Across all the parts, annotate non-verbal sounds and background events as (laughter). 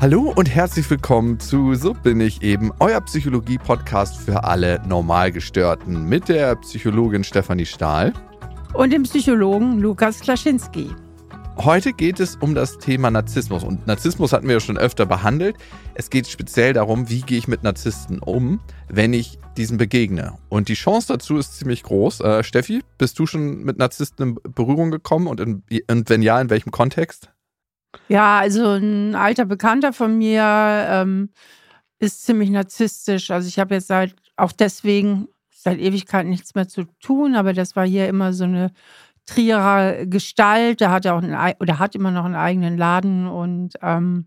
Hallo und herzlich willkommen zu So bin ich eben, euer Psychologie-Podcast für alle Normalgestörten mit der Psychologin Stefanie Stahl und dem Psychologen Lukas Klaschinski. Heute geht es um das Thema Narzissmus und Narzissmus hatten wir ja schon öfter behandelt. Es geht speziell darum, wie gehe ich mit Narzissten um, wenn ich diesen begegne. Und die Chance dazu ist ziemlich groß. Äh, Steffi, bist du schon mit Narzissten in Berührung gekommen und, in, und wenn ja, in welchem Kontext? Ja, also ein alter Bekannter von mir ähm, ist ziemlich narzisstisch. Also ich habe jetzt seit auch deswegen seit Ewigkeit nichts mehr zu tun, aber das war hier immer so eine Trierer Gestalt. Der hat ja auch einen, oder hat immer noch einen eigenen Laden und ähm,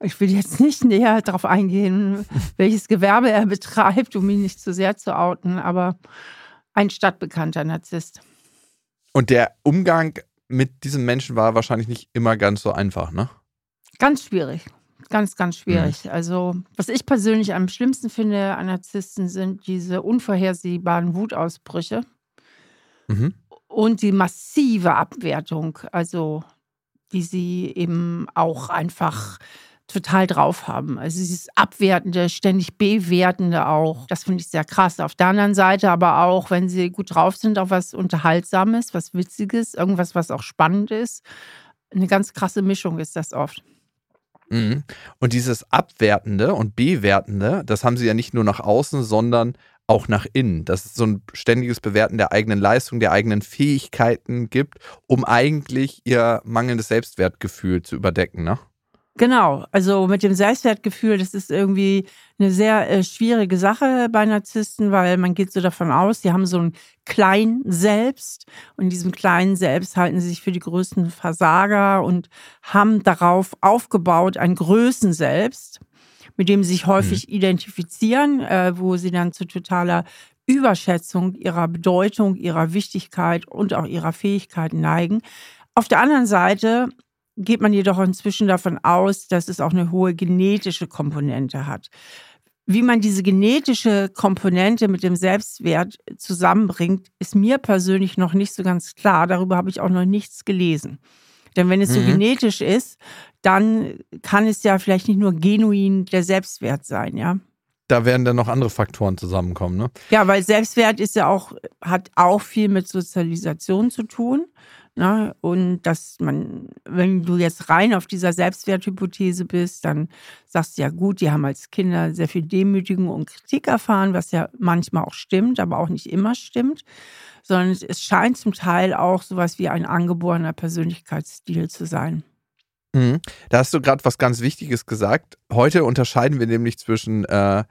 ich will jetzt nicht näher darauf eingehen, (laughs) welches Gewerbe er betreibt, um ihn nicht zu sehr zu outen, aber ein stadtbekannter Narzisst. Und der Umgang mit diesem Menschen war wahrscheinlich nicht immer ganz so einfach, ne? Ganz schwierig. Ganz, ganz schwierig. Mhm. Also, was ich persönlich am schlimmsten finde an Narzissten sind diese unvorhersehbaren Wutausbrüche mhm. und die massive Abwertung, also die sie eben auch einfach total drauf haben. Also dieses Abwertende, ständig Bewertende auch. Das finde ich sehr krass. Auf der anderen Seite aber auch, wenn sie gut drauf sind, auch was Unterhaltsames, was Witziges, irgendwas, was auch spannend ist. Eine ganz krasse Mischung ist das oft. Mhm. Und dieses Abwertende und Bewertende, das haben sie ja nicht nur nach außen, sondern auch nach innen. Dass es so ein ständiges Bewerten der eigenen Leistung, der eigenen Fähigkeiten gibt, um eigentlich ihr mangelndes Selbstwertgefühl zu überdecken, ne? Genau, also mit dem Selbstwertgefühl, das ist irgendwie eine sehr äh, schwierige Sache bei Narzissten, weil man geht so davon aus, die haben so ein klein Selbst und in diesem kleinen Selbst halten sie sich für die größten Versager und haben darauf aufgebaut ein Größen Selbst, mit dem sie sich häufig mhm. identifizieren, äh, wo sie dann zu totaler Überschätzung ihrer Bedeutung, ihrer Wichtigkeit und auch ihrer Fähigkeiten neigen. Auf der anderen Seite geht man jedoch inzwischen davon aus, dass es auch eine hohe genetische Komponente hat. Wie man diese genetische Komponente mit dem Selbstwert zusammenbringt, ist mir persönlich noch nicht so ganz klar. Darüber habe ich auch noch nichts gelesen. Denn wenn es so mhm. genetisch ist, dann kann es ja vielleicht nicht nur genuin der Selbstwert sein, ja. Da werden dann noch andere Faktoren zusammenkommen, ne? Ja, weil Selbstwert ist ja auch, hat auch viel mit Sozialisation zu tun. Ne? Und dass man, wenn du jetzt rein auf dieser Selbstwerthypothese bist, dann sagst du ja gut, die haben als Kinder sehr viel Demütigung und Kritik erfahren, was ja manchmal auch stimmt, aber auch nicht immer stimmt, sondern es scheint zum Teil auch sowas wie ein angeborener Persönlichkeitsstil zu sein. Mhm. Da hast du gerade was ganz Wichtiges gesagt. Heute unterscheiden wir nämlich zwischen äh,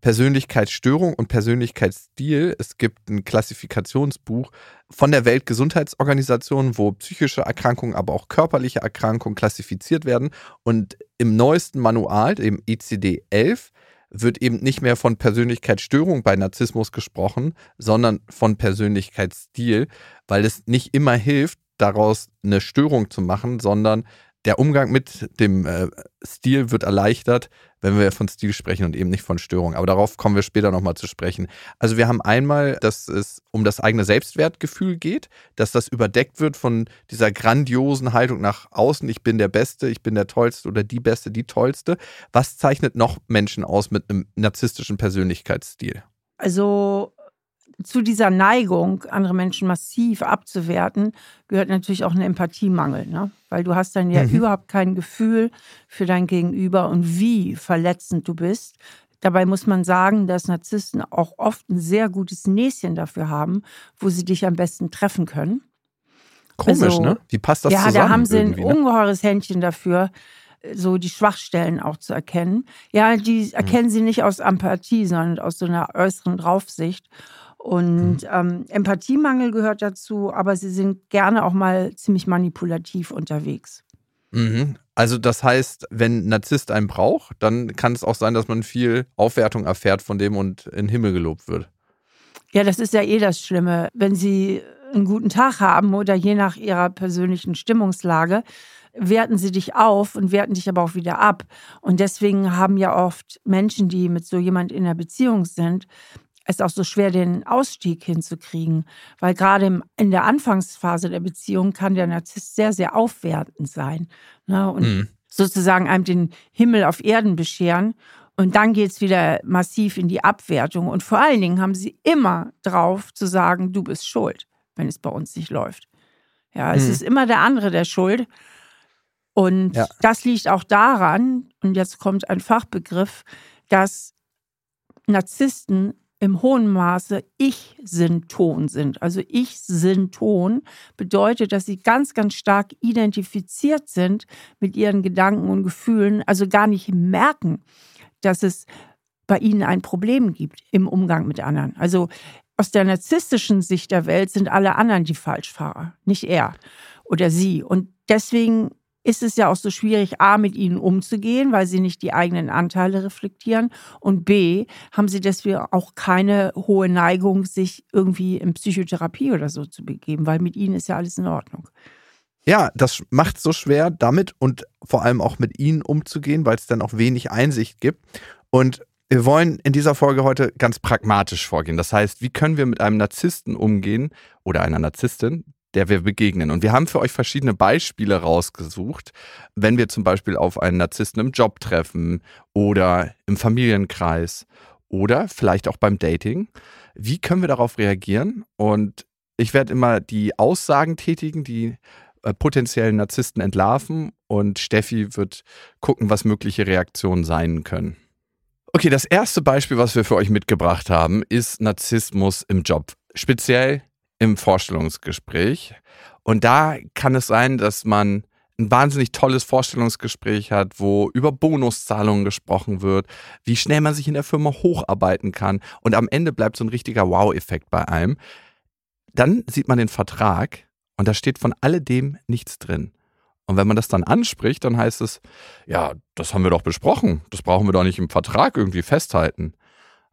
Persönlichkeitsstörung und Persönlichkeitsstil. Es gibt ein Klassifikationsbuch von der Weltgesundheitsorganisation, wo psychische Erkrankungen, aber auch körperliche Erkrankungen klassifiziert werden. Und im neuesten Manual, dem ECD-11, wird eben nicht mehr von Persönlichkeitsstörung bei Narzissmus gesprochen, sondern von Persönlichkeitsstil, weil es nicht immer hilft, daraus eine Störung zu machen, sondern der Umgang mit dem äh, Stil wird erleichtert, wenn wir von Stil sprechen und eben nicht von Störung. Aber darauf kommen wir später nochmal zu sprechen. Also wir haben einmal, dass es um das eigene Selbstwertgefühl geht, dass das überdeckt wird von dieser grandiosen Haltung nach außen, ich bin der Beste, ich bin der Tollste oder die Beste, die Tollste. Was zeichnet noch Menschen aus mit einem narzisstischen Persönlichkeitsstil? Also zu dieser Neigung, andere Menschen massiv abzuwerten, gehört natürlich auch ein Empathiemangel. Ne? Weil du hast dann ja mhm. überhaupt kein Gefühl für dein Gegenüber und wie verletzend du bist. Dabei muss man sagen, dass Narzissten auch oft ein sehr gutes Näschen dafür haben, wo sie dich am besten treffen können. Komisch, also, ne? Wie passt das ja, zusammen? Ja, da haben sie ein ne? ungeheures Händchen dafür, so die Schwachstellen auch zu erkennen. Ja, die mhm. erkennen sie nicht aus Empathie, sondern aus so einer äußeren Draufsicht. Und mhm. ähm, Empathiemangel gehört dazu, aber sie sind gerne auch mal ziemlich manipulativ unterwegs. Mhm. Also das heißt, wenn Narzisst einen braucht, dann kann es auch sein, dass man viel Aufwertung erfährt von dem und in den Himmel gelobt wird. Ja, das ist ja eh das Schlimme. Wenn sie einen guten Tag haben oder je nach ihrer persönlichen Stimmungslage, werten sie dich auf und werten dich aber auch wieder ab. Und deswegen haben ja oft Menschen, die mit so jemand in einer Beziehung sind, es auch so schwer, den Ausstieg hinzukriegen. Weil gerade in der Anfangsphase der Beziehung kann der Narzisst sehr, sehr aufwertend sein. Ne? Und mhm. sozusagen einem den Himmel auf Erden bescheren. Und dann geht es wieder massiv in die Abwertung. Und vor allen Dingen haben sie immer drauf zu sagen, du bist schuld, wenn es bei uns nicht läuft. Ja, es hm. ist immer der andere der Schuld. Und ja. das liegt auch daran, und jetzt kommt ein Fachbegriff, dass Narzissten im hohen Maße Ich-Synton sind. Also Ich-Synton bedeutet, dass sie ganz, ganz stark identifiziert sind mit ihren Gedanken und Gefühlen, also gar nicht merken, dass es bei ihnen ein Problem gibt im Umgang mit anderen. Also aus der narzisstischen Sicht der Welt sind alle anderen die Falschfahrer, nicht er oder sie. Und deswegen ist es ja auch so schwierig, A, mit ihnen umzugehen, weil sie nicht die eigenen Anteile reflektieren und B, haben sie deswegen auch keine hohe Neigung, sich irgendwie in Psychotherapie oder so zu begeben, weil mit ihnen ist ja alles in Ordnung. Ja, das macht es so schwer, damit und vor allem auch mit ihnen umzugehen, weil es dann auch wenig Einsicht gibt. Und wir wollen in dieser Folge heute ganz pragmatisch vorgehen. Das heißt, wie können wir mit einem Narzissten umgehen oder einer Narzisstin, der wir begegnen. Und wir haben für euch verschiedene Beispiele rausgesucht, wenn wir zum Beispiel auf einen Narzissten im Job treffen oder im Familienkreis oder vielleicht auch beim Dating. Wie können wir darauf reagieren? Und ich werde immer die Aussagen tätigen, die äh, potenziellen Narzissten entlarven und Steffi wird gucken, was mögliche Reaktionen sein können. Okay, das erste Beispiel, was wir für euch mitgebracht haben, ist Narzissmus im Job. Speziell im Vorstellungsgespräch. Und da kann es sein, dass man ein wahnsinnig tolles Vorstellungsgespräch hat, wo über Bonuszahlungen gesprochen wird, wie schnell man sich in der Firma hocharbeiten kann und am Ende bleibt so ein richtiger Wow-Effekt bei einem. Dann sieht man den Vertrag und da steht von alledem nichts drin. Und wenn man das dann anspricht, dann heißt es, ja, das haben wir doch besprochen, das brauchen wir doch nicht im Vertrag irgendwie festhalten.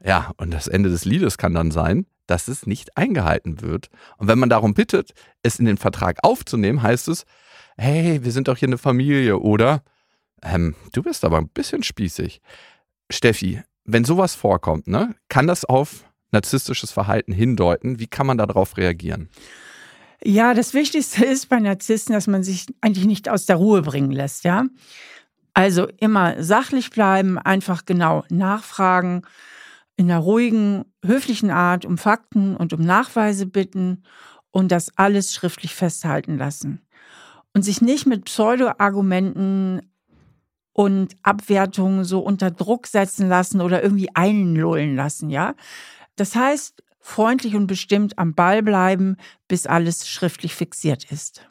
Ja, und das Ende des Liedes kann dann sein, dass es nicht eingehalten wird. Und wenn man darum bittet, es in den Vertrag aufzunehmen, heißt es, hey, wir sind doch hier eine Familie, oder? Ähm, du bist aber ein bisschen spießig. Steffi, wenn sowas vorkommt, ne, kann das auf narzisstisches Verhalten hindeuten? Wie kann man darauf reagieren? Ja, das Wichtigste (laughs) ist bei Narzissten, dass man sich eigentlich nicht aus der Ruhe bringen lässt, ja. Also immer sachlich bleiben, einfach genau nachfragen, in einer ruhigen, höflichen Art um Fakten und um Nachweise bitten und das alles schriftlich festhalten lassen. Und sich nicht mit Pseudo-Argumenten und Abwertungen so unter Druck setzen lassen oder irgendwie einlullen lassen, ja. Das heißt, freundlich und bestimmt am Ball bleiben, bis alles schriftlich fixiert ist.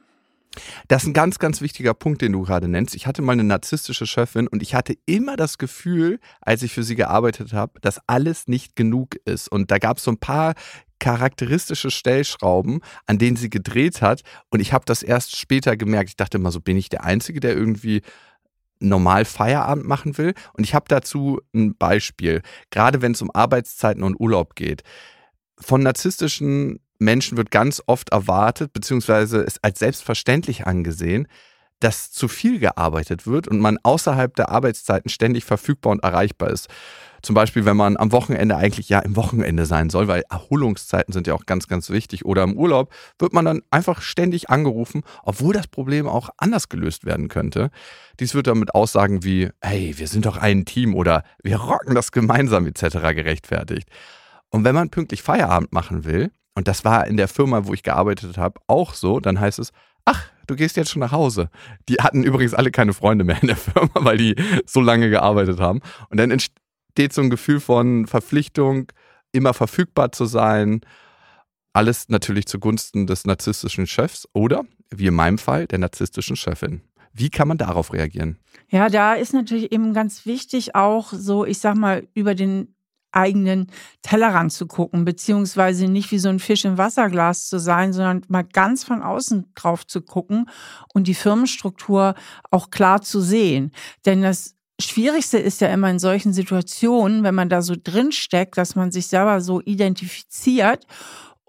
Das ist ein ganz, ganz wichtiger Punkt, den du gerade nennst. Ich hatte mal eine narzisstische Chefin und ich hatte immer das Gefühl, als ich für sie gearbeitet habe, dass alles nicht genug ist. Und da gab es so ein paar charakteristische Stellschrauben, an denen sie gedreht hat. Und ich habe das erst später gemerkt. Ich dachte immer so, bin ich der Einzige, der irgendwie normal Feierabend machen will? Und ich habe dazu ein Beispiel, gerade wenn es um Arbeitszeiten und Urlaub geht. Von narzisstischen Menschen wird ganz oft erwartet, beziehungsweise ist als selbstverständlich angesehen, dass zu viel gearbeitet wird und man außerhalb der Arbeitszeiten ständig verfügbar und erreichbar ist. Zum Beispiel, wenn man am Wochenende eigentlich ja im Wochenende sein soll, weil Erholungszeiten sind ja auch ganz, ganz wichtig. Oder im Urlaub wird man dann einfach ständig angerufen, obwohl das Problem auch anders gelöst werden könnte. Dies wird dann mit Aussagen wie, hey, wir sind doch ein Team oder wir rocken das gemeinsam etc. gerechtfertigt. Und wenn man pünktlich Feierabend machen will, und das war in der Firma, wo ich gearbeitet habe, auch so. Dann heißt es, ach, du gehst jetzt schon nach Hause. Die hatten übrigens alle keine Freunde mehr in der (laughs) Firma, weil die so lange gearbeitet haben. Und dann entsteht so ein Gefühl von Verpflichtung, immer verfügbar zu sein. Alles natürlich zugunsten des narzisstischen Chefs oder, wie in meinem Fall, der narzisstischen Chefin. Wie kann man darauf reagieren? Ja, da ist natürlich eben ganz wichtig auch so, ich sag mal, über den eigenen Tellerrand zu gucken, beziehungsweise nicht wie so ein Fisch im Wasserglas zu sein, sondern mal ganz von außen drauf zu gucken und die Firmenstruktur auch klar zu sehen. Denn das Schwierigste ist ja immer in solchen Situationen, wenn man da so drin steckt, dass man sich selber so identifiziert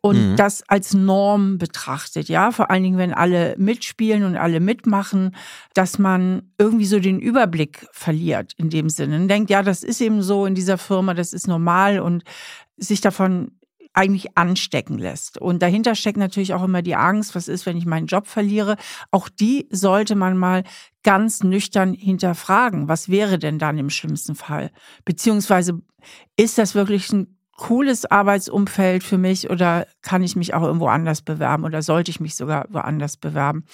und mhm. das als Norm betrachtet, ja, vor allen Dingen, wenn alle mitspielen und alle mitmachen, dass man irgendwie so den Überblick verliert in dem Sinne und denkt, ja, das ist eben so in dieser Firma, das ist normal und sich davon eigentlich anstecken lässt. Und dahinter steckt natürlich auch immer die Angst, was ist, wenn ich meinen Job verliere. Auch die sollte man mal ganz nüchtern hinterfragen. Was wäre denn dann im schlimmsten Fall? Beziehungsweise ist das wirklich ein cooles Arbeitsumfeld für mich oder kann ich mich auch irgendwo anders bewerben oder sollte ich mich sogar woanders bewerben?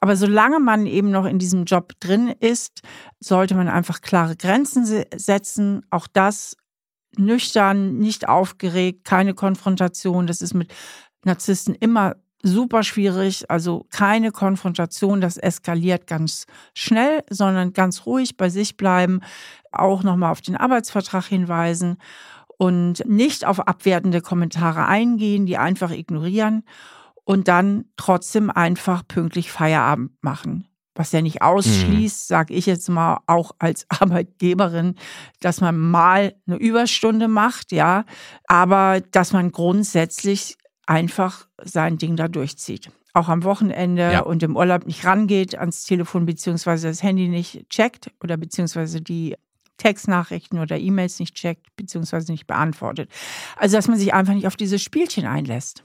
Aber solange man eben noch in diesem Job drin ist, sollte man einfach klare Grenzen setzen. Auch das nüchtern, nicht aufgeregt, keine Konfrontation. Das ist mit Narzissten immer super schwierig. Also keine Konfrontation, das eskaliert ganz schnell, sondern ganz ruhig bei sich bleiben, auch nochmal auf den Arbeitsvertrag hinweisen und nicht auf abwertende Kommentare eingehen, die einfach ignorieren und dann trotzdem einfach pünktlich Feierabend machen was ja nicht ausschließt, mhm. sage ich jetzt mal auch als (laughs) Arbeitgeberin, dass man mal eine Überstunde macht, ja, aber dass man grundsätzlich einfach sein Ding da durchzieht. Auch am Wochenende ja. und im Urlaub nicht rangeht ans Telefon beziehungsweise das Handy nicht checkt oder beziehungsweise die Textnachrichten oder E-Mails nicht checkt beziehungsweise nicht beantwortet. Also dass man sich einfach nicht auf dieses Spielchen einlässt.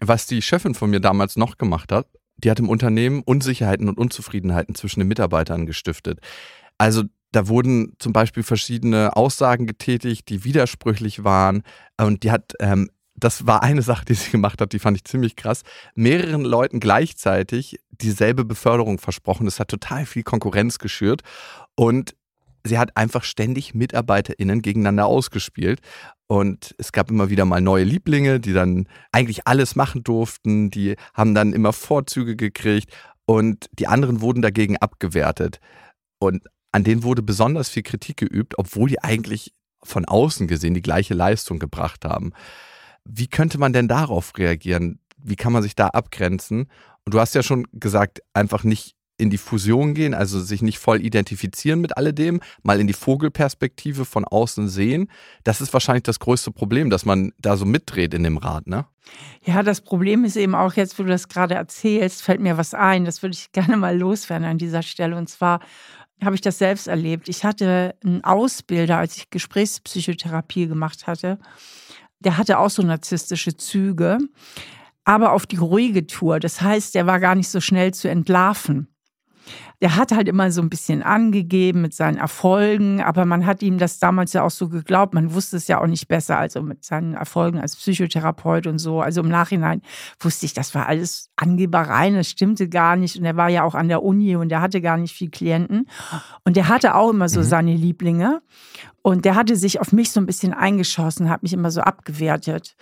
Was die Chefin von mir damals noch gemacht hat, die hat im Unternehmen Unsicherheiten und Unzufriedenheiten zwischen den Mitarbeitern gestiftet. Also da wurden zum Beispiel verschiedene Aussagen getätigt, die widersprüchlich waren. Und die hat, ähm, das war eine Sache, die sie gemacht hat, die fand ich ziemlich krass, mehreren Leuten gleichzeitig dieselbe Beförderung versprochen. Das hat total viel Konkurrenz geschürt. Und sie hat einfach ständig MitarbeiterInnen gegeneinander ausgespielt. Und es gab immer wieder mal neue Lieblinge, die dann eigentlich alles machen durften. Die haben dann immer Vorzüge gekriegt und die anderen wurden dagegen abgewertet. Und an denen wurde besonders viel Kritik geübt, obwohl die eigentlich von außen gesehen die gleiche Leistung gebracht haben. Wie könnte man denn darauf reagieren? Wie kann man sich da abgrenzen? Und du hast ja schon gesagt, einfach nicht in die Fusion gehen, also sich nicht voll identifizieren mit alledem, mal in die Vogelperspektive von außen sehen. Das ist wahrscheinlich das größte Problem, dass man da so mitdreht in dem Rad, ne? Ja, das Problem ist eben auch jetzt, wo du das gerade erzählst, fällt mir was ein. Das würde ich (laughs) gerne mal loswerden an dieser Stelle. Und zwar habe ich das selbst erlebt. Ich hatte einen Ausbilder, als ich Gesprächspsychotherapie gemacht hatte. Der hatte auch so narzisstische Züge, aber auf die ruhige Tour. Das heißt, der war gar nicht so schnell zu entlarven der hat halt immer so ein bisschen angegeben mit seinen Erfolgen, aber man hat ihm das damals ja auch so geglaubt. Man wusste es ja auch nicht besser, also mit seinen Erfolgen als Psychotherapeut und so. Also im Nachhinein wusste ich, das war alles Angebereien, das stimmte gar nicht. Und er war ja auch an der Uni und er hatte gar nicht viel Klienten. Und der hatte auch immer so mhm. seine Lieblinge. Und der hatte sich auf mich so ein bisschen eingeschossen, hat mich immer so abgewertet.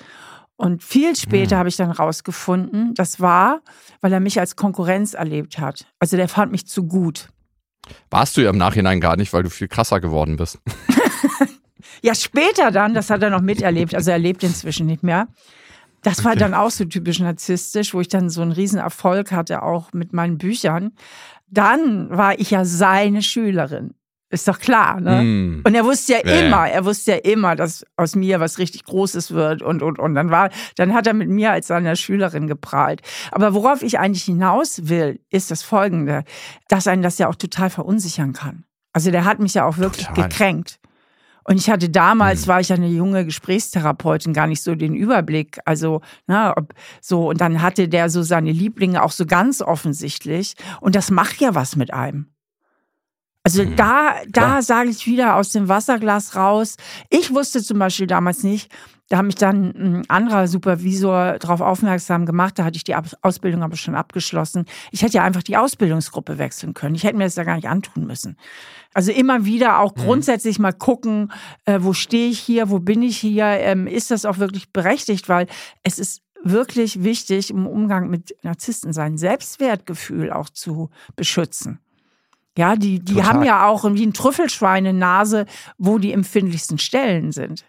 Und viel später hm. habe ich dann rausgefunden, das war, weil er mich als Konkurrenz erlebt hat. Also der fand mich zu gut. Warst du ja im Nachhinein gar nicht, weil du viel krasser geworden bist. (laughs) ja, später dann, das hat er noch miterlebt. Also er lebt inzwischen nicht mehr. Das war okay. dann auch so typisch narzisstisch, wo ich dann so einen riesen Erfolg hatte, auch mit meinen Büchern. Dann war ich ja seine Schülerin. Ist doch klar, ne? Mm. Und er wusste ja, ja immer, er wusste ja immer, dass aus mir was richtig Großes wird und, und, und. Dann war, dann hat er mit mir als seiner Schülerin geprahlt. Aber worauf ich eigentlich hinaus will, ist das Folgende, dass einen das ja auch total verunsichern kann. Also der hat mich ja auch wirklich total. gekränkt. Und ich hatte damals, mhm. war ich ja eine junge Gesprächstherapeutin, gar nicht so den Überblick. Also, na, ob, so, und dann hatte der so seine Lieblinge auch so ganz offensichtlich. Und das macht ja was mit einem. Also mhm. da, da sage ich wieder aus dem Wasserglas raus. Ich wusste zum Beispiel damals nicht, da hat mich dann ein anderer Supervisor darauf aufmerksam gemacht, da hatte ich die Ausbildung aber schon abgeschlossen. Ich hätte ja einfach die Ausbildungsgruppe wechseln können. Ich hätte mir das ja gar nicht antun müssen. Also immer wieder auch mhm. grundsätzlich mal gucken, äh, wo stehe ich hier, wo bin ich hier, ähm, ist das auch wirklich berechtigt, weil es ist wirklich wichtig im Umgang mit Narzissten sein Selbstwertgefühl auch zu beschützen. Ja, die, die haben ja auch wie ein Trüffelschwein eine Nase, wo die empfindlichsten Stellen sind.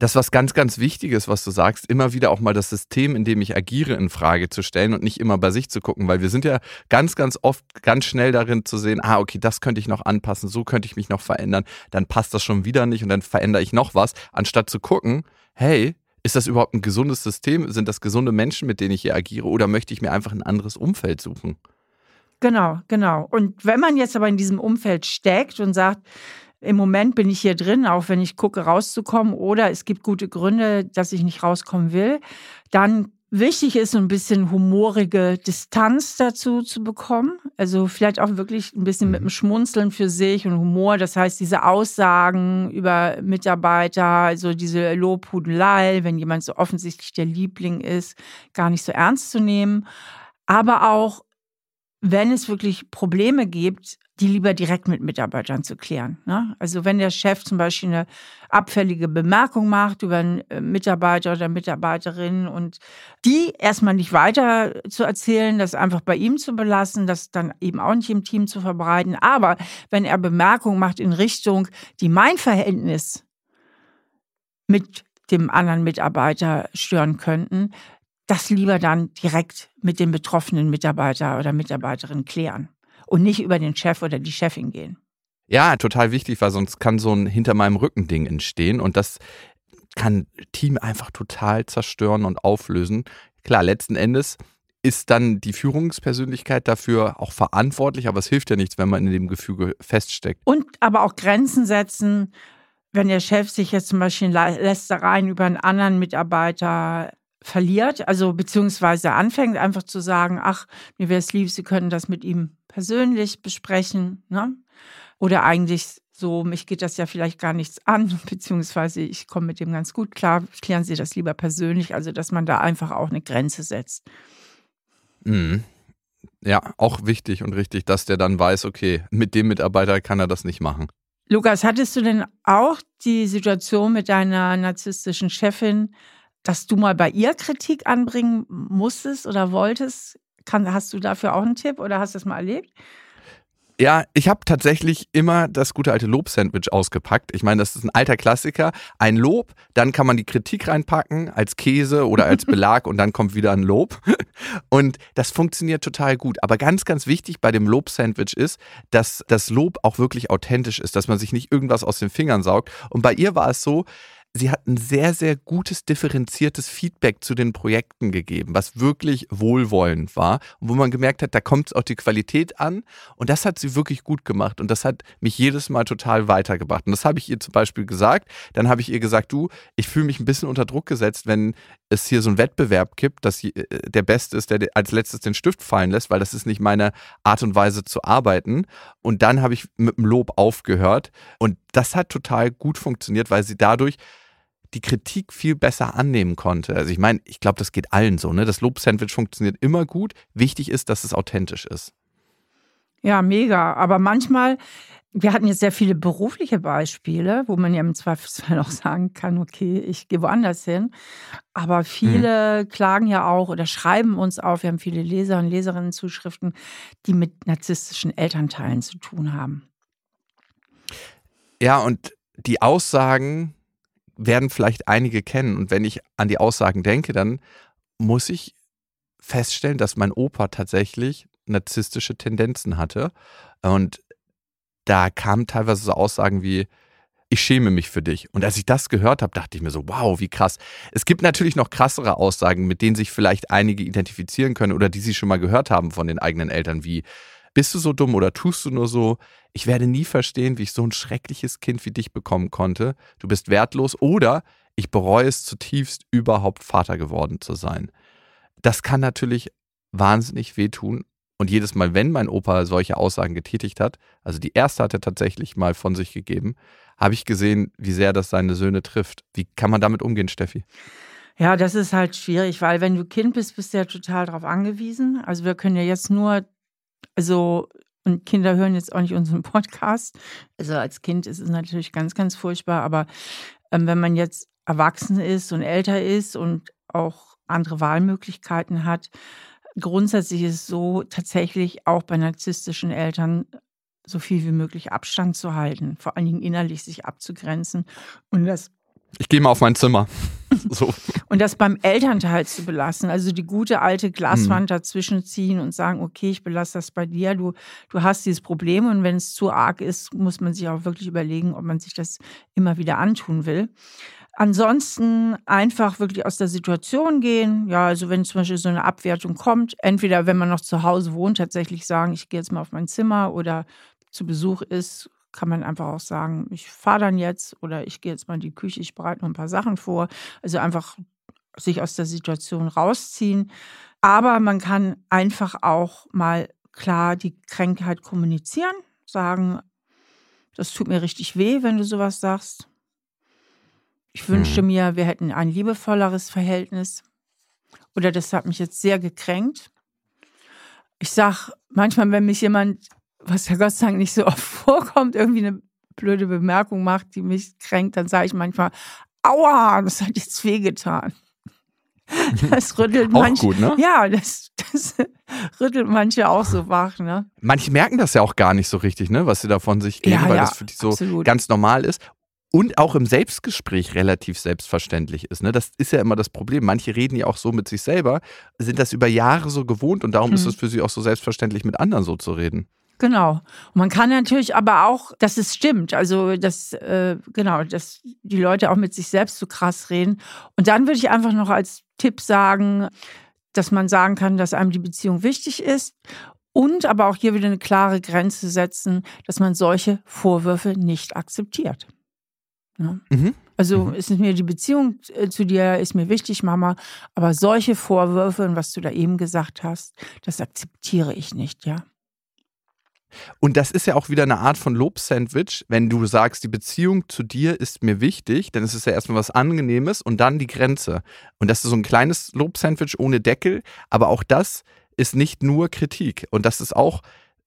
Das ist was ganz, ganz Wichtiges, was du sagst, immer wieder auch mal das System, in dem ich agiere, in Frage zu stellen und nicht immer bei sich zu gucken, weil wir sind ja ganz, ganz oft ganz schnell darin zu sehen, ah, okay, das könnte ich noch anpassen, so könnte ich mich noch verändern, dann passt das schon wieder nicht und dann verändere ich noch was, anstatt zu gucken, hey, ist das überhaupt ein gesundes System? Sind das gesunde Menschen, mit denen ich hier agiere oder möchte ich mir einfach ein anderes Umfeld suchen? Genau, genau. Und wenn man jetzt aber in diesem Umfeld steckt und sagt, im Moment bin ich hier drin, auch wenn ich gucke, rauszukommen, oder es gibt gute Gründe, dass ich nicht rauskommen will, dann wichtig ist, so ein bisschen humorige Distanz dazu zu bekommen. Also vielleicht auch wirklich ein bisschen mit dem mhm. Schmunzeln für sich und Humor. Das heißt, diese Aussagen über Mitarbeiter, also diese Lobhudelei, wenn jemand so offensichtlich der Liebling ist, gar nicht so ernst zu nehmen. Aber auch wenn es wirklich Probleme gibt, die lieber direkt mit Mitarbeitern zu klären. Ne? Also wenn der Chef zum Beispiel eine abfällige Bemerkung macht über einen äh, Mitarbeiter oder Mitarbeiterin und die erstmal nicht weiter zu erzählen, das einfach bei ihm zu belassen, das dann eben auch nicht im Team zu verbreiten. Aber wenn er Bemerkungen macht in Richtung, die mein Verhältnis mit dem anderen Mitarbeiter stören könnten, das lieber dann direkt mit dem betroffenen Mitarbeiter oder Mitarbeiterin klären und nicht über den Chef oder die Chefin gehen. Ja, total wichtig, weil sonst kann so ein hinter meinem Rücken Ding entstehen und das kann Team einfach total zerstören und auflösen. Klar, letzten Endes ist dann die Führungspersönlichkeit dafür auch verantwortlich, aber es hilft ja nichts, wenn man in dem Gefüge feststeckt. Und aber auch Grenzen setzen, wenn der Chef sich jetzt zum Beispiel Lästereien über einen anderen Mitarbeiter verliert, also beziehungsweise anfängt einfach zu sagen, ach, mir wäre es lieb, Sie können das mit ihm persönlich besprechen, ne? Oder eigentlich so, mich geht das ja vielleicht gar nichts an, (laughs) beziehungsweise ich komme mit dem ganz gut klar, klären Sie das lieber persönlich, also dass man da einfach auch eine Grenze setzt. Mhm. Ja, auch wichtig und richtig, dass der dann weiß, okay, mit dem Mitarbeiter kann er das nicht machen. Lukas, hattest du denn auch die Situation mit deiner narzisstischen Chefin, dass du mal bei ihr Kritik anbringen musstest oder wolltest? Kann, hast du dafür auch einen Tipp oder hast du das mal erlebt? Ja, ich habe tatsächlich immer das gute alte Lob-Sandwich ausgepackt. Ich meine, das ist ein alter Klassiker. Ein Lob, dann kann man die Kritik reinpacken als Käse oder als (laughs) Belag und dann kommt wieder ein Lob. (laughs) Und das funktioniert total gut. Aber ganz, ganz wichtig bei dem Lob-Sandwich ist, dass das Lob auch wirklich authentisch ist, dass man sich nicht irgendwas aus den Fingern saugt. Und bei ihr war es so, sie hat ein sehr, sehr gutes, differenziertes Feedback zu den Projekten gegeben, was wirklich wohlwollend war und wo man gemerkt hat, da kommt auch die Qualität an und das hat sie wirklich gut gemacht und das hat mich jedes Mal total weitergebracht. Und das habe ich ihr zum Beispiel gesagt. Dann habe ich ihr gesagt, du, ich fühle mich ein bisschen unter Druck gesetzt, wenn es hier so einen Wettbewerb gibt, dass äh, der Beste ist, der als letztes den Stift fallen lässt, weil das ist nicht meine Art und Weise zu arbeiten. Und dann habe ich mit dem Lob aufgehört und das hat total gut funktioniert, weil sie dadurch die Kritik viel besser annehmen konnte. Also ich meine, ich glaube, das geht allen so. Ne? Das Lob-Sandwich funktioniert immer gut. Wichtig ist, dass es authentisch ist. Ja, mega. Aber manchmal, wir hatten jetzt sehr viele berufliche Beispiele, wo man ja im Zweifelsfall (laughs) auch sagen kann, okay, ich gehe woanders hin. Aber viele mhm. klagen ja auch oder schreiben uns auf, wir haben viele Leser und Leserinnen-Zuschriften, die mit narzisstischen Elternteilen zu tun haben. Ja, und die Aussagen, werden vielleicht einige kennen. Und wenn ich an die Aussagen denke, dann muss ich feststellen, dass mein Opa tatsächlich narzisstische Tendenzen hatte. Und da kamen teilweise so Aussagen wie, ich schäme mich für dich. Und als ich das gehört habe, dachte ich mir so, wow, wie krass. Es gibt natürlich noch krassere Aussagen, mit denen sich vielleicht einige identifizieren können oder die sie schon mal gehört haben von den eigenen Eltern, wie, bist du so dumm oder tust du nur so? Ich werde nie verstehen, wie ich so ein schreckliches Kind wie dich bekommen konnte. Du bist wertlos oder ich bereue es zutiefst, überhaupt Vater geworden zu sein. Das kann natürlich wahnsinnig wehtun. Und jedes Mal, wenn mein Opa solche Aussagen getätigt hat, also die erste hat er tatsächlich mal von sich gegeben, habe ich gesehen, wie sehr das seine Söhne trifft. Wie kann man damit umgehen, Steffi? Ja, das ist halt schwierig, weil wenn du Kind bist, bist du ja total darauf angewiesen. Also wir können ja jetzt nur also, und Kinder hören jetzt auch nicht unseren Podcast. Also als Kind ist es natürlich ganz, ganz furchtbar. Aber ähm, wenn man jetzt erwachsen ist und älter ist und auch andere Wahlmöglichkeiten hat, grundsätzlich ist es so, tatsächlich auch bei narzisstischen Eltern so viel wie möglich Abstand zu halten, vor allen Dingen innerlich sich abzugrenzen und das ich gehe mal auf mein Zimmer. (laughs) So. Und das beim Elternteil zu belassen, also die gute alte Glaswand mhm. dazwischen ziehen und sagen, okay, ich belasse das bei dir, du, du hast dieses Problem und wenn es zu arg ist, muss man sich auch wirklich überlegen, ob man sich das immer wieder antun will. Ansonsten einfach wirklich aus der Situation gehen. Ja, also wenn zum Beispiel so eine Abwertung kommt, entweder wenn man noch zu Hause wohnt, tatsächlich sagen, ich gehe jetzt mal auf mein Zimmer oder zu Besuch ist, kann man einfach auch sagen, ich fahre dann jetzt oder ich gehe jetzt mal in die Küche, ich bereite noch ein paar Sachen vor. Also einfach sich aus der Situation rausziehen. Aber man kann einfach auch mal klar die Krankheit kommunizieren, sagen, das tut mir richtig weh, wenn du sowas sagst. Ich wünschte Mhm. mir, wir hätten ein liebevolleres Verhältnis. Oder das hat mich jetzt sehr gekränkt. Ich sag manchmal, wenn mich jemand, was ja Gott sei Dank nicht so oft (laughs) vorkommt, irgendwie eine blöde Bemerkung macht, die mich kränkt, dann sage ich manchmal, aua, das hat jetzt wehgetan. (laughs) Das rüttelt manche. gut, ne? Ja, das, das (laughs) rüttelt manche auch so wach, ne? Manche merken das ja auch gar nicht so richtig, ne, was sie da von sich geben, Ja, weil ja, das für die so absolut. ganz normal ist. Und auch im Selbstgespräch relativ selbstverständlich ist. Ne? Das ist ja immer das Problem. Manche reden ja auch so mit sich selber, sind das über Jahre so gewohnt und darum ist Mhm. es für sie auch so selbstverständlich, mit anderen so zu reden. Genau. Und man kann natürlich aber auch, dass es stimmt, also dass, äh, genau, dass die Leute auch mit sich selbst so krass reden. Und dann würde ich einfach noch als Tipp sagen, dass man sagen kann, dass einem die Beziehung wichtig ist und aber auch hier wieder eine klare Grenze setzen, dass man solche Vorwürfe nicht akzeptiert. Ja. Mhm. Also Mhm. ist mir die Beziehung äh, zu dir ist mir wichtig, Mama, aber solche Vorwürfe und was du da eben gesagt hast, das akzeptiere ich nicht, ja. Und das ist ja auch wieder eine Art von Lobsandwich, wenn du sagst, die Beziehung zu dir ist mir wichtig, dann ist es ja erstmal was Angenehmes und dann die Grenze. Und das ist so ein kleines Lobsandwich ohne Deckel, aber auch das ist nicht nur Kritik. Und das ist auch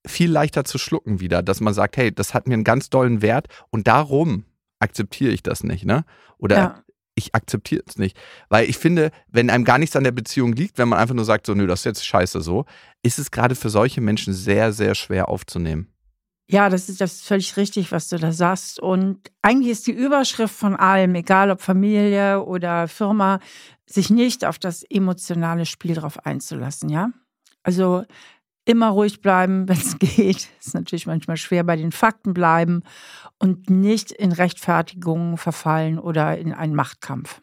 viel leichter zu schlucken wieder, dass man sagt, hey, das hat mir einen ganz dollen Wert und darum akzeptiere ich das nicht, ne? Oder ja. Ich akzeptiere es nicht. Weil ich finde, wenn einem gar nichts an der Beziehung liegt, wenn man einfach nur sagt, so, nö, das ist jetzt scheiße so, ist es gerade für solche Menschen sehr, sehr schwer aufzunehmen. Ja, das ist, das ist völlig richtig, was du da sagst. Und eigentlich ist die Überschrift von allem, egal ob Familie oder Firma, sich nicht auf das emotionale Spiel drauf einzulassen, ja? Also immer ruhig bleiben, wenn es (laughs) geht. Ist natürlich manchmal schwer bei den Fakten bleiben und nicht in Rechtfertigungen verfallen oder in einen Machtkampf.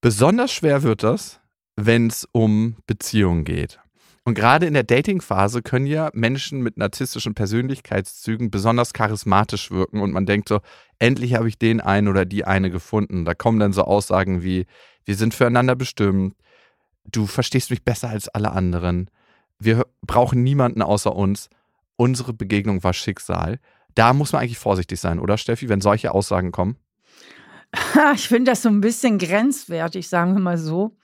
Besonders schwer wird das, wenn es um Beziehungen geht. Und gerade in der Dating-Phase können ja Menschen mit narzisstischen Persönlichkeitszügen besonders charismatisch wirken und man denkt so, endlich habe ich den einen oder die eine gefunden. Da kommen dann so Aussagen wie, wir sind füreinander bestimmt, du verstehst mich besser als alle anderen, wir brauchen niemanden außer uns, unsere Begegnung war Schicksal. Da muss man eigentlich vorsichtig sein, oder Steffi, wenn solche Aussagen kommen? (laughs) Ich finde das so ein bisschen grenzwertig, sagen wir mal so.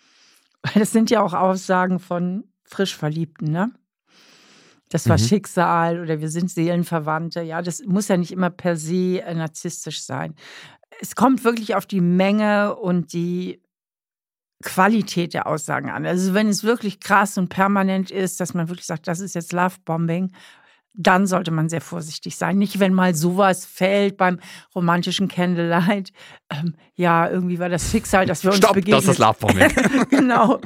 Weil das sind ja auch Aussagen von frisch Verliebten, ne? Das war Mhm. Schicksal oder wir sind Seelenverwandte. Ja, das muss ja nicht immer per se äh, narzisstisch sein. Es kommt wirklich auf die Menge und die Qualität der Aussagen an. Also wenn es wirklich krass und permanent ist, dass man wirklich sagt, das ist jetzt Lovebombing, dann sollte man sehr vorsichtig sein. Nicht, wenn mal sowas fällt beim romantischen Candlelight. Ähm, ja, irgendwie war das Schicksal, dass wir uns Stopp, begegnet. das ist Lovebombing. (laughs) genau.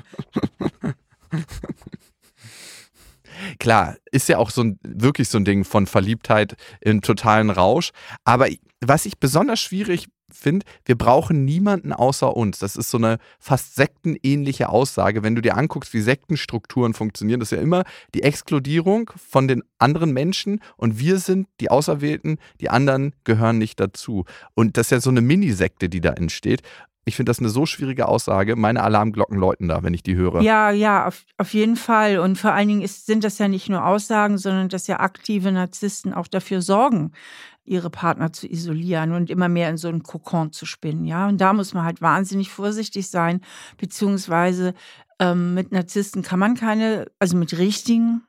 Klar, ist ja auch so ein, wirklich so ein Ding von Verliebtheit in totalen Rausch. Aber was ich besonders schwierig finde, wir brauchen niemanden außer uns. Das ist so eine fast sektenähnliche Aussage. Wenn du dir anguckst, wie Sektenstrukturen funktionieren, das ist ja immer die Exkludierung von den anderen Menschen und wir sind die Auserwählten, die anderen gehören nicht dazu. Und das ist ja so eine Mini-Sekte, die da entsteht. Ich finde das eine so schwierige Aussage. Meine Alarmglocken läuten da, wenn ich die höre. Ja, ja, auf, auf jeden Fall. Und vor allen Dingen ist, sind das ja nicht nur Aussagen, sondern dass ja aktive Narzissten auch dafür sorgen, ihre Partner zu isolieren und immer mehr in so einen Kokon zu spinnen. Ja, und da muss man halt wahnsinnig vorsichtig sein, beziehungsweise ähm, mit Narzissten kann man keine, also mit richtigen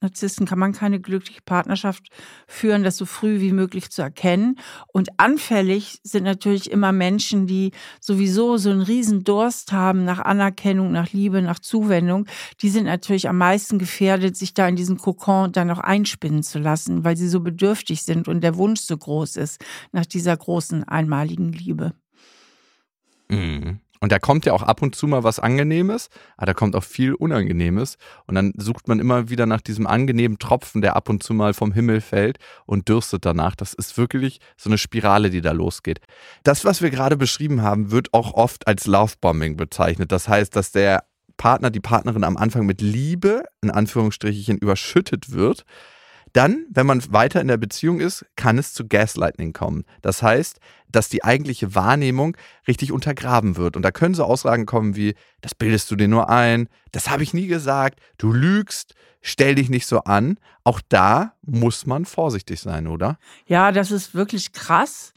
Narzissten kann man keine glückliche Partnerschaft führen, das so früh wie möglich zu erkennen. Und anfällig sind natürlich immer Menschen, die sowieso so einen riesen Durst haben nach Anerkennung, nach Liebe, nach Zuwendung. Die sind natürlich am meisten gefährdet, sich da in diesen Kokon dann noch einspinnen zu lassen, weil sie so bedürftig sind und der Wunsch so groß ist nach dieser großen einmaligen Liebe. Mhm. Und da kommt ja auch ab und zu mal was Angenehmes, aber da kommt auch viel Unangenehmes. Und dann sucht man immer wieder nach diesem angenehmen Tropfen, der ab und zu mal vom Himmel fällt und dürstet danach. Das ist wirklich so eine Spirale, die da losgeht. Das, was wir gerade beschrieben haben, wird auch oft als Lovebombing bezeichnet. Das heißt, dass der Partner, die Partnerin am Anfang mit Liebe, in Anführungsstrichen, überschüttet wird. Dann, wenn man weiter in der Beziehung ist, kann es zu Gaslighting kommen. Das heißt, dass die eigentliche Wahrnehmung richtig untergraben wird. Und da können so Aussagen kommen wie, das bildest du dir nur ein, das habe ich nie gesagt, du lügst, stell dich nicht so an. Auch da muss man vorsichtig sein, oder? Ja, das ist wirklich krass,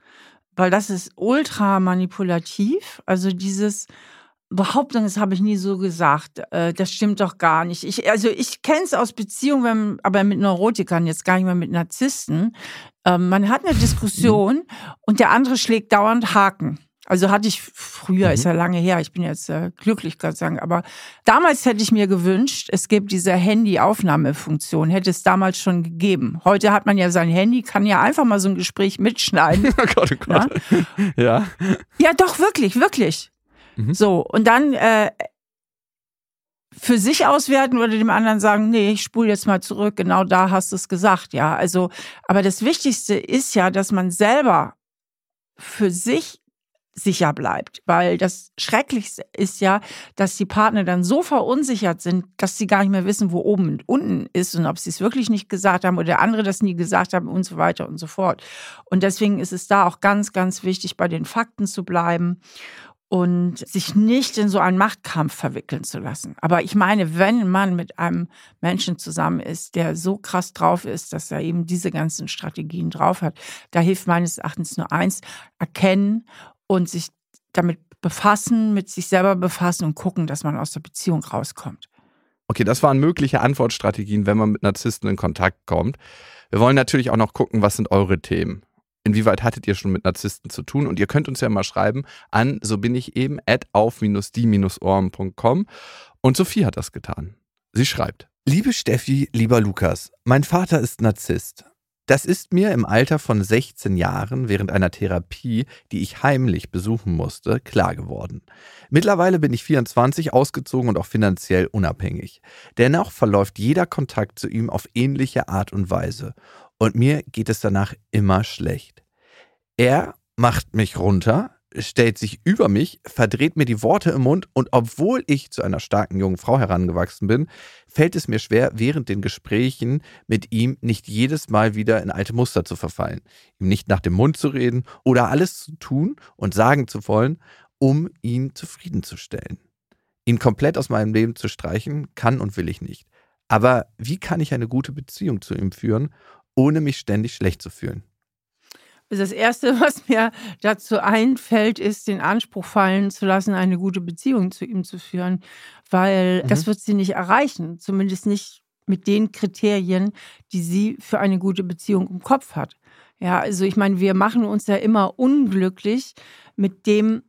weil das ist ultra manipulativ. Also dieses, Behauptung, das habe ich nie so gesagt. Äh, das stimmt doch gar nicht. Ich, also ich kenne es aus Beziehungen, aber mit Neurotikern, jetzt gar nicht mehr mit Narzissten. Ähm, man hat eine Diskussion mhm. und der andere schlägt dauernd Haken. Also hatte ich früher, mhm. ist ja lange her, ich bin jetzt äh, glücklich, Gott Dank, aber damals hätte ich mir gewünscht, es gibt diese Handy-Aufnahmefunktion, hätte es damals schon gegeben. Heute hat man ja sein Handy, kann ja einfach mal so ein Gespräch mitschneiden. (laughs) oh Gott, oh Gott. Ja? ja. Ja, doch, wirklich, wirklich. Mhm. So, und dann äh, für sich auswerten oder dem anderen sagen, nee, ich spule jetzt mal zurück, genau da hast du es gesagt, ja. Also, aber das Wichtigste ist ja, dass man selber für sich sicher bleibt, weil das Schrecklichste ist ja, dass die Partner dann so verunsichert sind, dass sie gar nicht mehr wissen, wo oben und unten ist und ob sie es wirklich nicht gesagt haben oder der andere das nie gesagt haben und so weiter und so fort. Und deswegen ist es da auch ganz, ganz wichtig, bei den Fakten zu bleiben und sich nicht in so einen Machtkampf verwickeln zu lassen. Aber ich meine, wenn man mit einem Menschen zusammen ist, der so krass drauf ist, dass er eben diese ganzen Strategien drauf hat, da hilft meines Erachtens nur eins, erkennen und sich damit befassen, mit sich selber befassen und gucken, dass man aus der Beziehung rauskommt. Okay, das waren mögliche Antwortstrategien, wenn man mit Narzissten in Kontakt kommt. Wir wollen natürlich auch noch gucken, was sind eure Themen? Inwieweit hattet ihr schon mit Narzissten zu tun? Und ihr könnt uns ja mal schreiben an, so bin ich eben, at auf-die-ohren.com. Und Sophie hat das getan. Sie schreibt. Liebe Steffi, lieber Lukas, mein Vater ist Narzisst. Das ist mir im Alter von 16 Jahren während einer Therapie, die ich heimlich besuchen musste, klar geworden. Mittlerweile bin ich 24, ausgezogen und auch finanziell unabhängig. Dennoch verläuft jeder Kontakt zu ihm auf ähnliche Art und Weise und mir geht es danach immer schlecht. Er macht mich runter, stellt sich über mich, verdreht mir die Worte im Mund und obwohl ich zu einer starken jungen Frau herangewachsen bin, fällt es mir schwer, während den Gesprächen mit ihm nicht jedes Mal wieder in alte Muster zu verfallen, ihm nicht nach dem Mund zu reden oder alles zu tun und sagen zu wollen, um ihn zufriedenzustellen. Ihn komplett aus meinem Leben zu streichen, kann und will ich nicht. Aber wie kann ich eine gute Beziehung zu ihm führen, ohne mich ständig schlecht zu fühlen? Also das Erste, (laughs) was mir dazu einfällt, ist, den Anspruch fallen zu lassen, eine gute Beziehung zu ihm zu führen, weil mhm. das wird sie nicht erreichen, zumindest nicht mit den Kriterien, die sie für eine gute Beziehung im Kopf hat. Ja, also ich meine, wir machen uns ja immer unglücklich mit dem,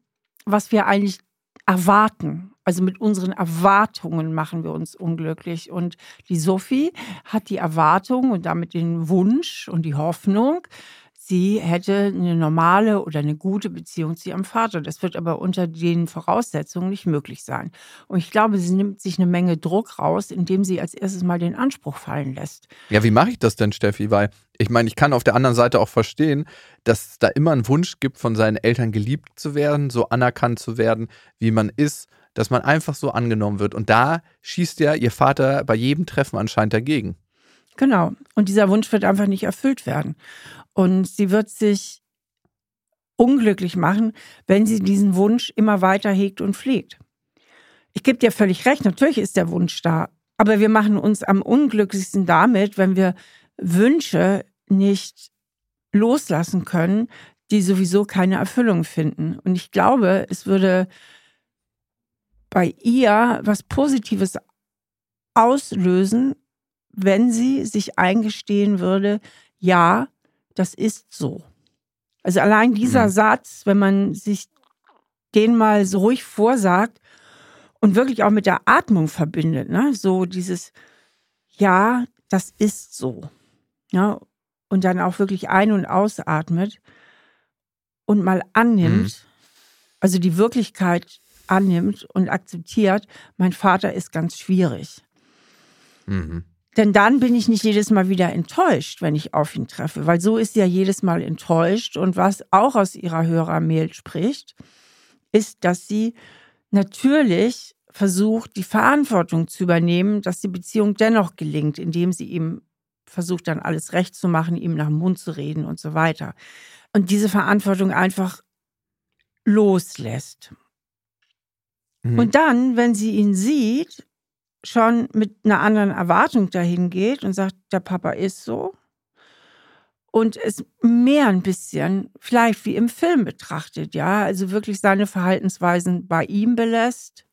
was wir eigentlich erwarten. Also mit unseren Erwartungen machen wir uns unglücklich. Und die Sophie hat die Erwartung und damit den Wunsch und die Hoffnung, sie hätte eine normale oder eine gute Beziehung zu ihrem Vater. Das wird aber unter den Voraussetzungen nicht möglich sein. Und ich glaube, sie nimmt sich eine Menge Druck raus, indem sie als erstes mal den Anspruch fallen lässt. Ja, wie mache ich das denn, Steffi? Weil ich meine, ich kann auf der anderen Seite auch verstehen, dass es da immer einen Wunsch gibt, von seinen Eltern geliebt zu werden, so anerkannt zu werden, wie man ist, dass man einfach so angenommen wird. Und da schießt ja ihr Vater bei jedem Treffen anscheinend dagegen. Genau. Und dieser Wunsch wird einfach nicht erfüllt werden. Und sie wird sich unglücklich machen, wenn sie diesen Wunsch immer weiter hegt und pflegt. Ich gebe dir völlig recht, natürlich ist der Wunsch da, aber wir machen uns am unglücklichsten damit, wenn wir Wünsche nicht loslassen können, die sowieso keine Erfüllung finden. Und ich glaube, es würde bei ihr was Positives auslösen, wenn sie sich eingestehen würde, ja, das ist so. Also allein dieser mhm. Satz, wenn man sich den mal so ruhig vorsagt und wirklich auch mit der Atmung verbindet, ne? so dieses, ja, das ist so. Ja, und dann auch wirklich ein- und ausatmet und mal annimmt, mhm. also die Wirklichkeit annimmt und akzeptiert, mein Vater ist ganz schwierig. Mhm. Denn dann bin ich nicht jedes Mal wieder enttäuscht, wenn ich auf ihn treffe, weil so ist sie ja jedes Mal enttäuscht. Und was auch aus ihrer Hörermail spricht, ist, dass sie natürlich versucht, die Verantwortung zu übernehmen, dass die Beziehung dennoch gelingt, indem sie ihm versucht dann alles recht zu machen, ihm nach dem Mund zu reden und so weiter. Und diese Verantwortung einfach loslässt. Mhm. Und dann, wenn sie ihn sieht, schon mit einer anderen Erwartung dahin geht und sagt, der Papa ist so. Und es mehr ein bisschen, vielleicht wie im Film betrachtet, ja, also wirklich seine Verhaltensweisen bei ihm belässt,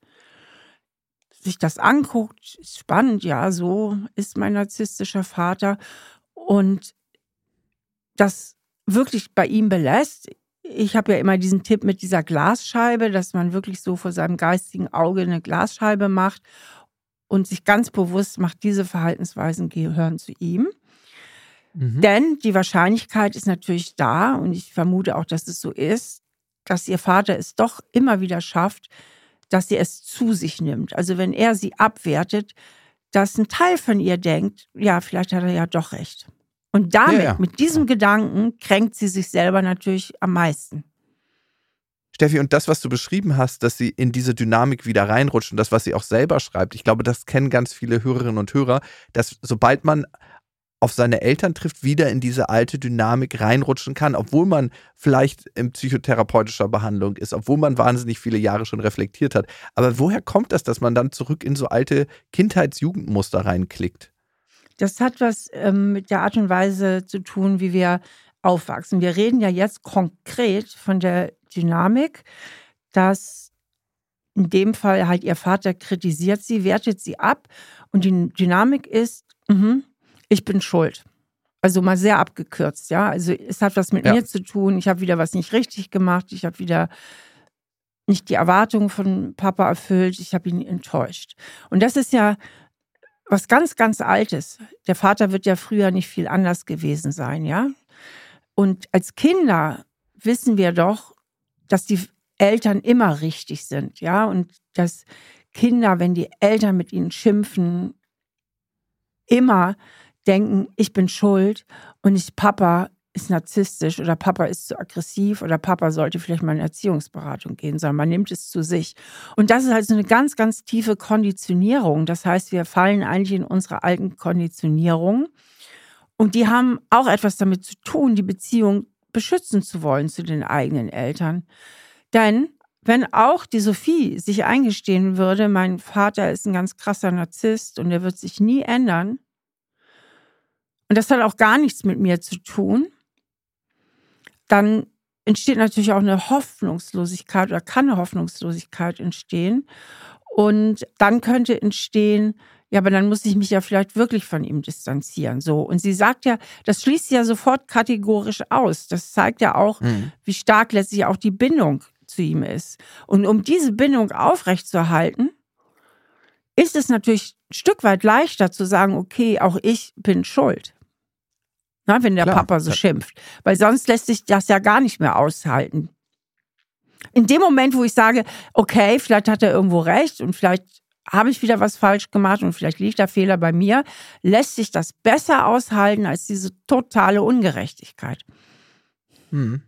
sich das anguckt, ist spannend, ja, so ist mein narzisstischer Vater. Und das wirklich bei ihm belässt. Ich habe ja immer diesen Tipp mit dieser Glasscheibe, dass man wirklich so vor seinem geistigen Auge eine Glasscheibe macht und sich ganz bewusst macht, diese Verhaltensweisen gehören zu ihm. Mhm. Denn die Wahrscheinlichkeit ist natürlich da und ich vermute auch, dass es so ist, dass ihr Vater es doch immer wieder schafft, dass sie es zu sich nimmt. Also wenn er sie abwertet, dass ein Teil von ihr denkt, ja, vielleicht hat er ja doch recht. Und damit, ja, ja. mit diesem Gedanken, kränkt sie sich selber natürlich am meisten. Steffi, und das, was du beschrieben hast, dass sie in diese Dynamik wieder reinrutscht und das, was sie auch selber schreibt, ich glaube, das kennen ganz viele Hörerinnen und Hörer, dass sobald man auf seine Eltern trifft, wieder in diese alte Dynamik reinrutschen kann, obwohl man vielleicht in psychotherapeutischer Behandlung ist, obwohl man wahnsinnig viele Jahre schon reflektiert hat. Aber woher kommt das, dass man dann zurück in so alte Kindheitsjugendmuster reinklickt? Das hat was ähm, mit der Art und Weise zu tun, wie wir aufwachsen. Wir reden ja jetzt konkret von der Dynamik, dass in dem Fall halt ihr Vater kritisiert sie, wertet sie ab und die Dynamik ist, mh, ich bin schuld. Also mal sehr abgekürzt, ja. Also es hat was mit ja. mir zu tun. Ich habe wieder was nicht richtig gemacht. Ich habe wieder nicht die Erwartungen von Papa erfüllt. Ich habe ihn enttäuscht. Und das ist ja was ganz, ganz Altes. Der Vater wird ja früher nicht viel anders gewesen sein, ja. Und als Kinder wissen wir doch, dass die Eltern immer richtig sind, ja, und dass Kinder, wenn die Eltern mit ihnen schimpfen, immer denken, ich bin schuld und nicht Papa ist narzisstisch oder Papa ist zu aggressiv oder Papa sollte vielleicht mal in Erziehungsberatung gehen, sondern man nimmt es zu sich. Und das ist halt so eine ganz, ganz tiefe Konditionierung. Das heißt, wir fallen eigentlich in unsere alten Konditionierungen. Und die haben auch etwas damit zu tun, die Beziehung beschützen zu wollen zu den eigenen Eltern. Denn wenn auch die Sophie sich eingestehen würde, mein Vater ist ein ganz krasser Narzisst und er wird sich nie ändern, und das hat auch gar nichts mit mir zu tun, dann entsteht natürlich auch eine Hoffnungslosigkeit oder kann eine Hoffnungslosigkeit entstehen. Und dann könnte entstehen, ja, aber dann muss ich mich ja vielleicht wirklich von ihm distanzieren. So. Und sie sagt ja, das schließt sie ja sofort kategorisch aus. Das zeigt ja auch, mhm. wie stark letztlich auch die Bindung zu ihm ist. Und um diese Bindung aufrechtzuerhalten, ist es natürlich ein Stück weit leichter zu sagen, okay, auch ich bin schuld. Na, wenn der Klar. Papa so schimpft. Weil sonst lässt sich das ja gar nicht mehr aushalten. In dem Moment, wo ich sage, okay, vielleicht hat er irgendwo recht und vielleicht habe ich wieder was falsch gemacht und vielleicht liegt der Fehler bei mir, lässt sich das besser aushalten als diese totale Ungerechtigkeit. Hm.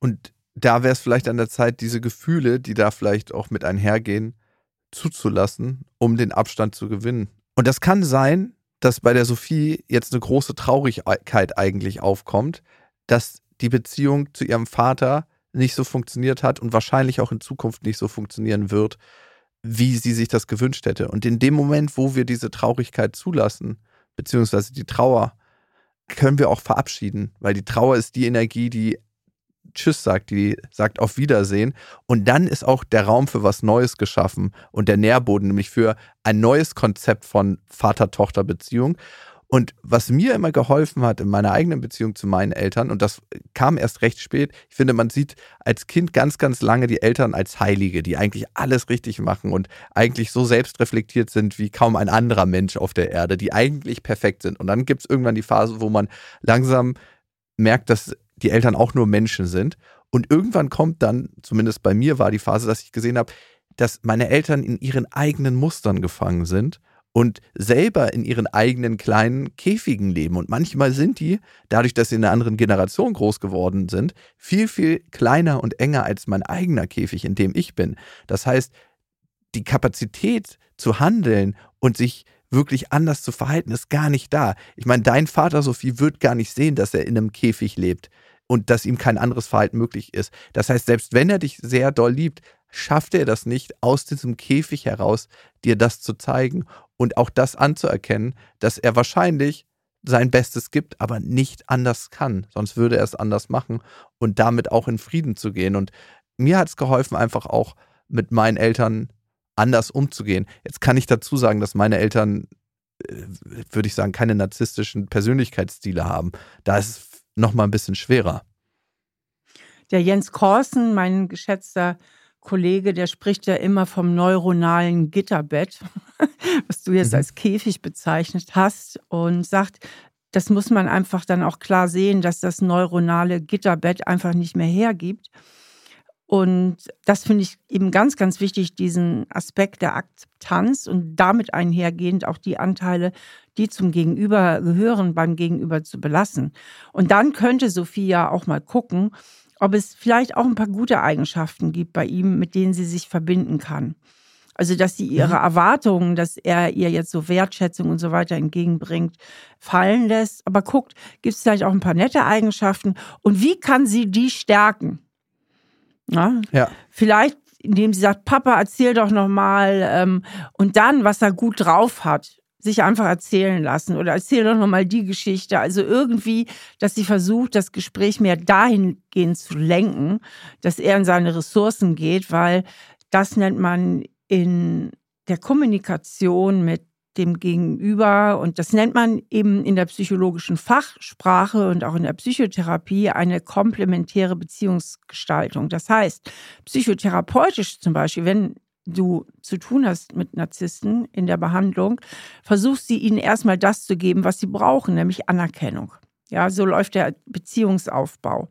Und da wäre es vielleicht an der Zeit, diese Gefühle, die da vielleicht auch mit einhergehen, zuzulassen, um den Abstand zu gewinnen. Und das kann sein, dass bei der Sophie jetzt eine große Traurigkeit eigentlich aufkommt, dass die Beziehung zu ihrem Vater nicht so funktioniert hat und wahrscheinlich auch in Zukunft nicht so funktionieren wird, wie sie sich das gewünscht hätte. Und in dem Moment, wo wir diese Traurigkeit zulassen, beziehungsweise die Trauer, können wir auch verabschieden, weil die Trauer ist die Energie, die Tschüss sagt, die sagt auf Wiedersehen. Und dann ist auch der Raum für was Neues geschaffen und der Nährboden, nämlich für ein neues Konzept von Vater-Tochter-Beziehung. Und was mir immer geholfen hat in meiner eigenen Beziehung zu meinen Eltern, und das kam erst recht spät, ich finde, man sieht als Kind ganz, ganz lange die Eltern als Heilige, die eigentlich alles richtig machen und eigentlich so selbstreflektiert sind wie kaum ein anderer Mensch auf der Erde, die eigentlich perfekt sind. Und dann gibt es irgendwann die Phase, wo man langsam merkt, dass die Eltern auch nur Menschen sind. Und irgendwann kommt dann, zumindest bei mir war die Phase, dass ich gesehen habe, dass meine Eltern in ihren eigenen Mustern gefangen sind und selber in ihren eigenen kleinen Käfigen leben. Und manchmal sind die, dadurch, dass sie in einer anderen Generation groß geworden sind, viel, viel kleiner und enger als mein eigener Käfig, in dem ich bin. Das heißt, die Kapazität zu handeln und sich wirklich anders zu verhalten, ist gar nicht da. Ich meine, dein Vater, Sophie, wird gar nicht sehen, dass er in einem Käfig lebt und dass ihm kein anderes Verhalten möglich ist. Das heißt, selbst wenn er dich sehr doll liebt, schafft er das nicht, aus diesem Käfig heraus dir das zu zeigen und auch das anzuerkennen, dass er wahrscheinlich sein Bestes gibt, aber nicht anders kann. Sonst würde er es anders machen und damit auch in Frieden zu gehen. Und mir hat es geholfen, einfach auch mit meinen Eltern anders umzugehen. Jetzt kann ich dazu sagen, dass meine Eltern, äh, würde ich sagen, keine narzisstischen Persönlichkeitsstile haben. Da ist es nochmal ein bisschen schwerer. Der Jens Korsen, mein geschätzter Kollege, der spricht ja immer vom neuronalen Gitterbett, (laughs) was du jetzt mhm. als Käfig bezeichnet hast, und sagt, das muss man einfach dann auch klar sehen, dass das neuronale Gitterbett einfach nicht mehr hergibt. Und das finde ich eben ganz, ganz wichtig, diesen Aspekt der Akzeptanz und damit einhergehend auch die Anteile, die zum Gegenüber gehören, beim Gegenüber zu belassen. Und dann könnte Sophia auch mal gucken, ob es vielleicht auch ein paar gute Eigenschaften gibt bei ihm, mit denen sie sich verbinden kann. Also, dass sie ihre mhm. Erwartungen, dass er ihr jetzt so Wertschätzung und so weiter entgegenbringt, fallen lässt. Aber guckt, gibt es vielleicht auch ein paar nette Eigenschaften und wie kann sie die stärken? Ja. ja. Vielleicht, indem sie sagt, Papa, erzähl doch nochmal ähm, und dann, was er gut drauf hat, sich einfach erzählen lassen oder erzähl doch nochmal die Geschichte. Also irgendwie, dass sie versucht, das Gespräch mehr dahingehend zu lenken, dass er in seine Ressourcen geht, weil das nennt man in der Kommunikation mit dem Gegenüber. Und das nennt man eben in der psychologischen Fachsprache und auch in der Psychotherapie eine komplementäre Beziehungsgestaltung. Das heißt, psychotherapeutisch zum Beispiel, wenn du zu tun hast mit Narzissten in der Behandlung, versuchst du ihnen erstmal das zu geben, was sie brauchen, nämlich Anerkennung. Ja, so läuft der Beziehungsaufbau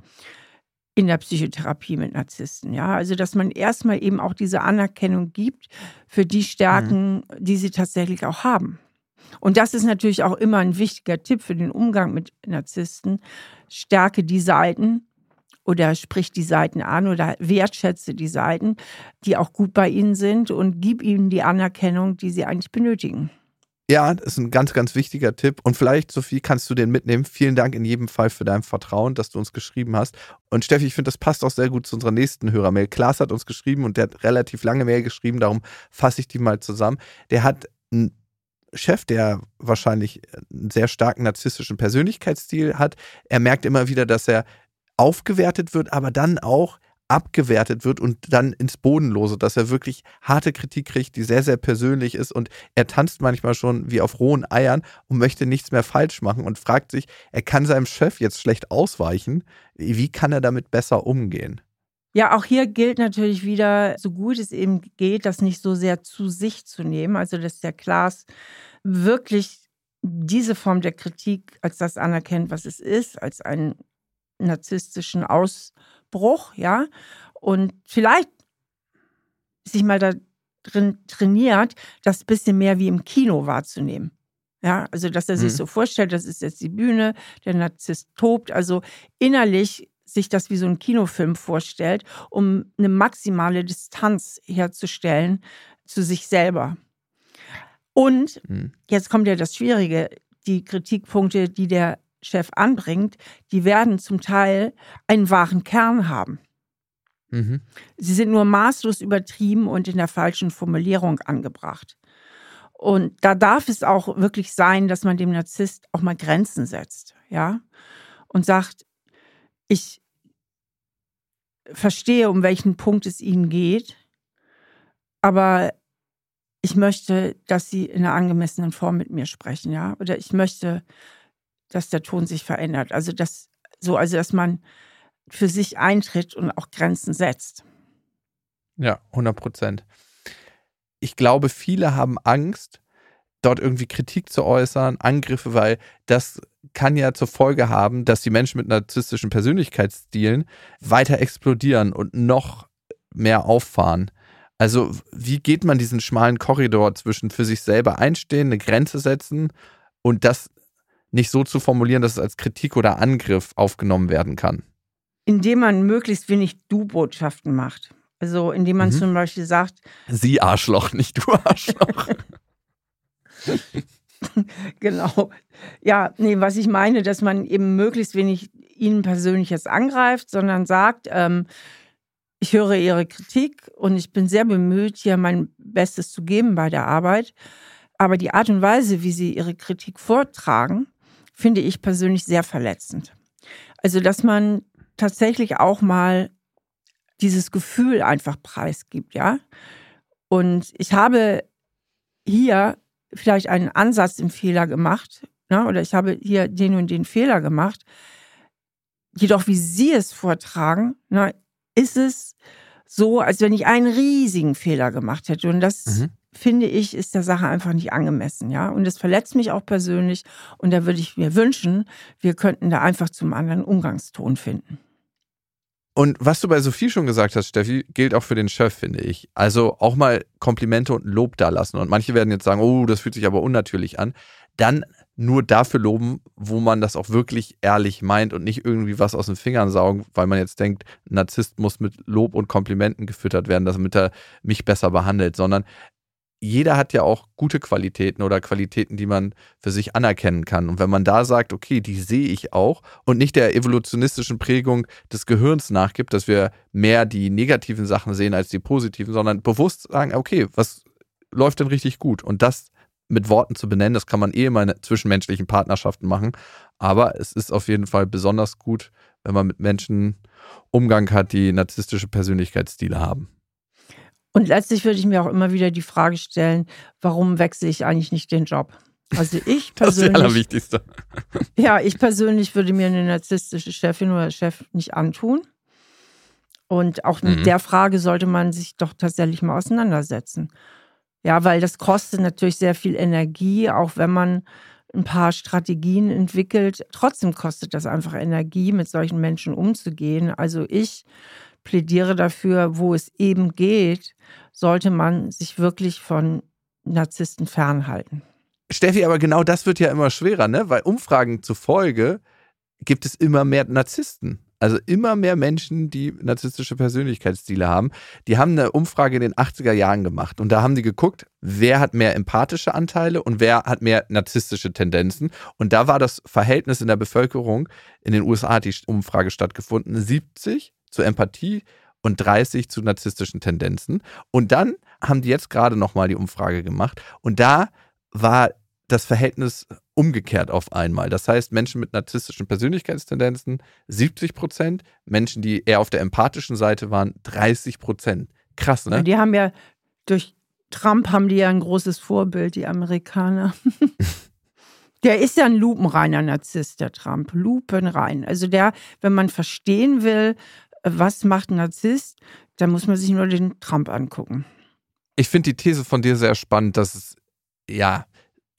in der Psychotherapie mit Narzissten. Ja, also dass man erstmal eben auch diese Anerkennung gibt für die Stärken, mhm. die sie tatsächlich auch haben. Und das ist natürlich auch immer ein wichtiger Tipp für den Umgang mit Narzissten. Stärke die Seiten oder sprich die Seiten an oder wertschätze die Seiten, die auch gut bei ihnen sind und gib ihnen die Anerkennung, die sie eigentlich benötigen. Ja, das ist ein ganz, ganz wichtiger Tipp. Und vielleicht, Sophie, kannst du den mitnehmen. Vielen Dank in jedem Fall für dein Vertrauen, dass du uns geschrieben hast. Und Steffi, ich finde, das passt auch sehr gut zu unserer nächsten Hörermail. Klaas hat uns geschrieben und der hat relativ lange Mail geschrieben, darum fasse ich die mal zusammen. Der hat einen Chef, der wahrscheinlich einen sehr starken narzisstischen Persönlichkeitsstil hat. Er merkt immer wieder, dass er aufgewertet wird, aber dann auch abgewertet wird und dann ins Bodenlose, dass er wirklich harte Kritik kriegt, die sehr, sehr persönlich ist und er tanzt manchmal schon wie auf rohen Eiern und möchte nichts mehr falsch machen und fragt sich, er kann seinem Chef jetzt schlecht ausweichen, wie kann er damit besser umgehen? Ja, auch hier gilt natürlich wieder, so gut es eben geht, das nicht so sehr zu sich zu nehmen. Also, dass der Klaas wirklich diese Form der Kritik als das anerkennt, was es ist, als einen narzisstischen Ausdruck Bruch, ja, und vielleicht sich mal da drin trainiert, das bisschen mehr wie im Kino wahrzunehmen. Ja, also dass er sich mhm. so vorstellt, das ist jetzt die Bühne, der Narzisst tobt, also innerlich sich das wie so ein Kinofilm vorstellt, um eine maximale Distanz herzustellen zu sich selber. Und mhm. jetzt kommt ja das Schwierige, die Kritikpunkte, die der Chef anbringt, die werden zum Teil einen wahren Kern haben. Mhm. Sie sind nur maßlos übertrieben und in der falschen Formulierung angebracht. Und da darf es auch wirklich sein, dass man dem Narzisst auch mal Grenzen setzt, ja, und sagt, ich verstehe, um welchen Punkt es Ihnen geht, aber ich möchte, dass Sie in einer angemessenen Form mit mir sprechen, ja, oder ich möchte, dass der Ton sich verändert. Also das so, also dass man für sich eintritt und auch Grenzen setzt. Ja, 100 Prozent. Ich glaube, viele haben Angst, dort irgendwie Kritik zu äußern, Angriffe, weil das kann ja zur Folge haben, dass die Menschen mit narzisstischen Persönlichkeitsstilen weiter explodieren und noch mehr auffahren. Also, wie geht man diesen schmalen Korridor zwischen für sich selber einstehen, eine Grenze setzen und das nicht so zu formulieren, dass es als Kritik oder Angriff aufgenommen werden kann? Indem man möglichst wenig Du-Botschaften macht. Also indem man mhm. zum Beispiel sagt, Sie Arschloch, nicht du Arschloch. (laughs) genau. Ja, nee, was ich meine, dass man eben möglichst wenig ihnen persönlich jetzt angreift, sondern sagt, ähm, ich höre ihre Kritik und ich bin sehr bemüht, hier mein Bestes zu geben bei der Arbeit. Aber die Art und Weise, wie sie ihre Kritik vortragen, finde ich persönlich sehr verletzend. Also, dass man tatsächlich auch mal dieses Gefühl einfach preisgibt, ja. Und ich habe hier vielleicht einen Ansatz im Fehler gemacht, ne? oder ich habe hier den und den Fehler gemacht. Jedoch, wie Sie es vortragen, ne, ist es so, als wenn ich einen riesigen Fehler gemacht hätte. Und das mhm. Finde ich, ist der Sache einfach nicht angemessen, ja. Und das verletzt mich auch persönlich. Und da würde ich mir wünschen, wir könnten da einfach zum anderen Umgangston finden. Und was du bei Sophie schon gesagt hast, Steffi, gilt auch für den Chef, finde ich. Also auch mal Komplimente und Lob da lassen. Und manche werden jetzt sagen, oh, das fühlt sich aber unnatürlich an. Dann nur dafür loben, wo man das auch wirklich ehrlich meint und nicht irgendwie was aus den Fingern saugen, weil man jetzt denkt, Narzisst muss mit Lob und Komplimenten gefüttert werden, damit er mich besser behandelt, sondern jeder hat ja auch gute Qualitäten oder Qualitäten, die man für sich anerkennen kann. Und wenn man da sagt, okay, die sehe ich auch und nicht der evolutionistischen Prägung des Gehirns nachgibt, dass wir mehr die negativen Sachen sehen als die positiven, sondern bewusst sagen, okay, was läuft denn richtig gut? Und das mit Worten zu benennen, das kann man eh immer in zwischenmenschlichen Partnerschaften machen. Aber es ist auf jeden Fall besonders gut, wenn man mit Menschen Umgang hat, die narzisstische Persönlichkeitsstile haben. Und letztlich würde ich mir auch immer wieder die Frage stellen, warum wechsle ich eigentlich nicht den Job? Also ich persönlich. Das ist das Allerwichtigste. Ja, ich persönlich würde mir eine narzisstische Chefin oder Chef nicht antun. Und auch mit mhm. der Frage sollte man sich doch tatsächlich mal auseinandersetzen. Ja, weil das kostet natürlich sehr viel Energie, auch wenn man ein paar Strategien entwickelt. Trotzdem kostet das einfach Energie, mit solchen Menschen umzugehen. Also ich plädiere dafür, wo es eben geht, sollte man sich wirklich von Narzissten fernhalten. Steffi, aber genau das wird ja immer schwerer, ne? Weil Umfragen zufolge gibt es immer mehr Narzissten. Also immer mehr Menschen, die narzisstische Persönlichkeitsstile haben. Die haben eine Umfrage in den 80er Jahren gemacht und da haben die geguckt, wer hat mehr empathische Anteile und wer hat mehr narzisstische Tendenzen. Und da war das Verhältnis in der Bevölkerung, in den USA hat die Umfrage stattgefunden, 70 zur Empathie und 30 zu narzisstischen Tendenzen. Und dann haben die jetzt gerade nochmal die Umfrage gemacht und da war das Verhältnis umgekehrt auf einmal. Das heißt, Menschen mit narzisstischen Persönlichkeitstendenzen 70 Prozent, Menschen, die eher auf der empathischen Seite waren, 30 Prozent. Krass, ne? Die haben ja durch Trump haben die ja ein großes Vorbild, die Amerikaner. (laughs) Der ist ja ein lupenreiner Narzisst, der Trump. Lupenrein. Also der, wenn man verstehen will, was macht ein Narzisst, dann muss man sich nur den Trump angucken. Ich finde die These von dir sehr spannend, dass es ja